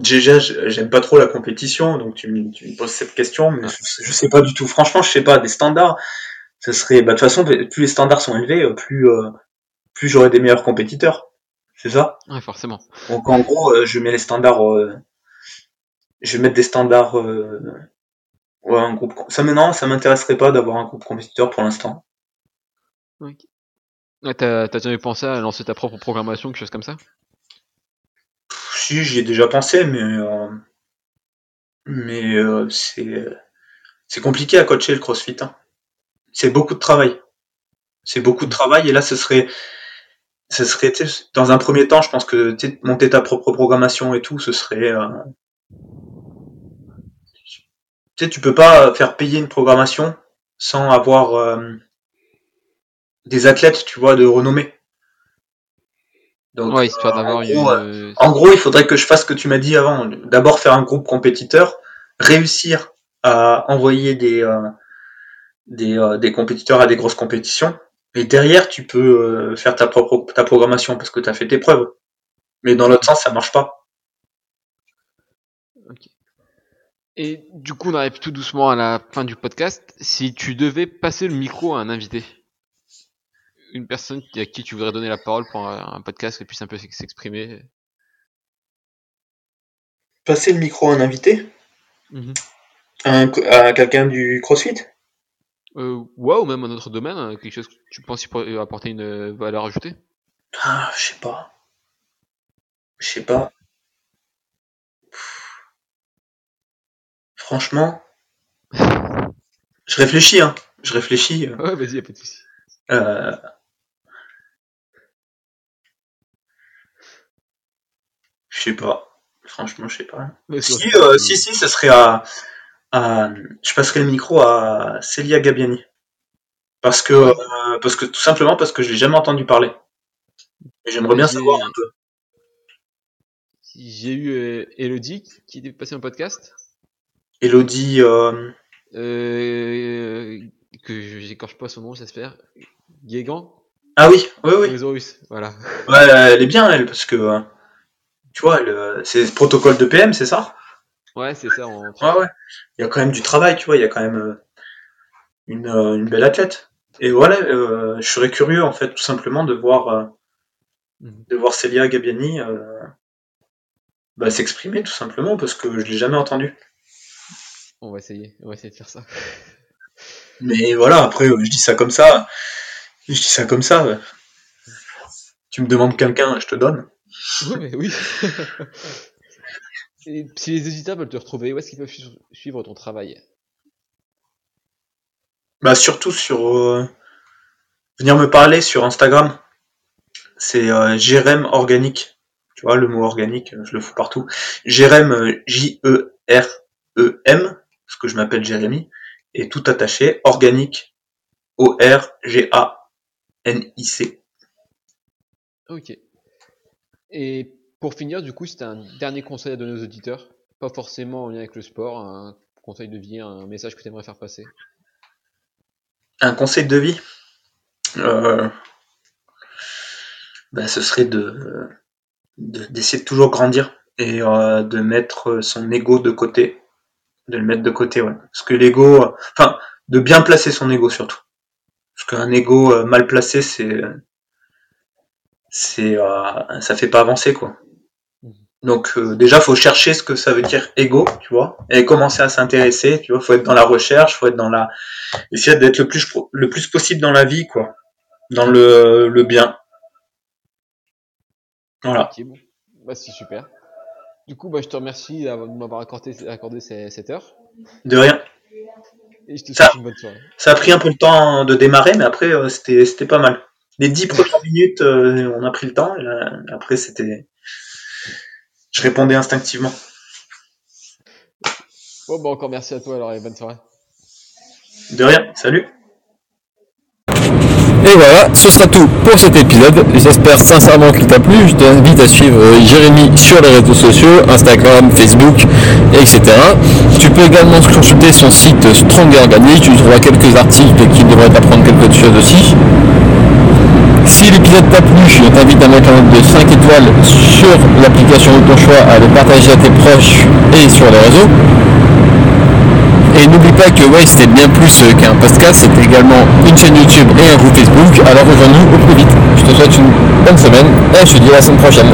déjà j'aime pas trop la compétition, donc tu, me- tu me poses cette question, mais je, je sais pas du tout. Franchement, je sais pas. Des standards, ce serait, bah, de toute façon, plus les standards sont élevés, euh, plus euh, plus j'aurai des meilleurs compétiteurs. C'est ça? Ouais, forcément. Donc en gros, euh, je mets les standards. euh, je vais mettre des standards. euh, ouais, un groupe. Ça maintenant, ça m'intéresserait pas d'avoir un groupe compétiteur pour l'instant. Ok. Ouais, t'as t'as jamais pensé à lancer ta propre programmation, quelque chose comme ça? Si, j'y ai déjà pensé, mais euh, mais euh, c'est c'est compliqué à coacher le CrossFit. hein. C'est beaucoup de travail. C'est beaucoup de travail et là, ce serait ce serait, dans un premier temps, je pense que monter ta propre programmation et tout, ce serait. Euh... Tu sais, tu peux pas faire payer une programmation sans avoir euh, des athlètes, tu vois, de renommée. Donc, ouais, histoire d'avoir en, gros, euh, en gros, il faudrait que je fasse ce que tu m'as dit avant. D'abord faire un groupe compétiteur, réussir à envoyer des, euh, des, des compétiteurs à des grosses compétitions, et derrière, tu peux euh, faire ta propre ta programmation parce que tu as fait tes preuves. Mais dans l'autre sens, ça marche pas. Et du coup, on arrive tout doucement à la fin du podcast. Si tu devais passer le micro à un invité, une personne à qui tu voudrais donner la parole pour un podcast qui puisse un peu s'exprimer. Passer le micro à un invité mhm. À quelqu'un du CrossFit? Euh, ouais, ou même un autre domaine, hein, quelque chose que tu penses qui pourrait apporter une euh, valeur ajoutée? Ah, je sais pas. Je sais pas. Franchement, je réfléchis, hein. Je réfléchis. Euh. Ouais, vas-y, y'a pas de soucis. Euh... Je sais pas. Franchement, je sais pas. Si, euh, si, si, ça serait à, je passerai le micro à Célia Gabiani. Parce que, euh, parce que tout simplement parce que je l'ai jamais entendu parler. Et j'aimerais bien savoir un peu. J'ai eu euh, Elodie qui est passée un podcast. Elodie. Euh... Euh, que j'écorche pas son nom, j'espère. Guégan. Ah oui, oui, oui. voilà. Ouais, elle est bien elle parce que tu vois, c'est le protocole de PM, c'est ça? Ouais, c'est ça. En... Ouais, ouais. Il y a quand même du travail, tu vois. Il y a quand même euh, une, euh, une, belle athlète. Et voilà, euh, je serais curieux, en fait, tout simplement, de voir, mhm. de voir Célia Gabiani bah, s'exprimer, tout simplement, parce que je l'ai jamais entendu. On va essayer. On va essayer de faire ça. Mais voilà, après, je dis ça comme ça. Je dis ça comme ça. Tu me demandes quelqu'un, je te donne. Oui, oui. si les auditeurs veulent te retrouver, où est-ce qu'ils peuvent suivre ton travail? Bah surtout sur euh, venir me parler sur Instagram. C'est euh, Jérém Organique. Tu vois le mot organique, je le fous partout. Jérém euh, J E R E M parce que je m'appelle Jérémy et tout attaché organique O R G A N I C. OK. Et pour finir, du coup, c'est un dernier conseil à donner aux auditeurs, pas forcément en lien avec le sport, un conseil de vie, un message que tu aimerais faire passer. Un conseil de vie? Euh, ben, Ce serait de d'essayer de, toujours grandir et euh, de mettre son ego de côté. De le mettre de côté, ouais. Parce que l'ego, enfin, de bien placer son ego surtout. Parce qu'un ego euh, mal placé, c'est c'est ça fait pas avancer quoi. Donc euh, déjà, faut chercher ce que ça veut dire ego, tu vois, et commencer à s'intéresser, tu vois. Faut être dans la recherche, faut être dans la, essayer d'être le plus le plus possible dans la vie, quoi, dans le, le bien. Voilà. bon. Bah c'est super. Du coup, bah, je te remercie de m'avoir accordé, accordé cette heure. De rien. Et je te souhaite une bonne soirée. Ça a pris un peu le temps de démarrer, mais après euh, c'était c'était pas mal. Les dix premières minutes, euh, on a pris le temps. Et après, c'était je répondais instinctivement. Bon, bah encore merci à toi alors et bonne soirée. De rien, salut. Et voilà, ce sera tout pour cet épisode. J'espère sincèrement qu'il t'a plu. Je t'invite à suivre euh, Jérémy sur les réseaux sociaux, Instagram, Facebook, etc. Tu peux également consulter son site Strong Organic. Tu trouveras quelques articles qui devraient t'apprendre quelque chose aussi. Si l'épisode t'a plu, je t'invite à mettre un note de 5 étoiles sur l'application de ton choix, à le partager à tes proches et sur les réseaux. Et n'oublie pas que ouais, c'était bien plus qu'un podcast, c'était également une chaîne YouTube et un groupe Facebook. Alors rejoins-nous au plus vite. Je te souhaite une bonne semaine et je te dis à la semaine prochaine.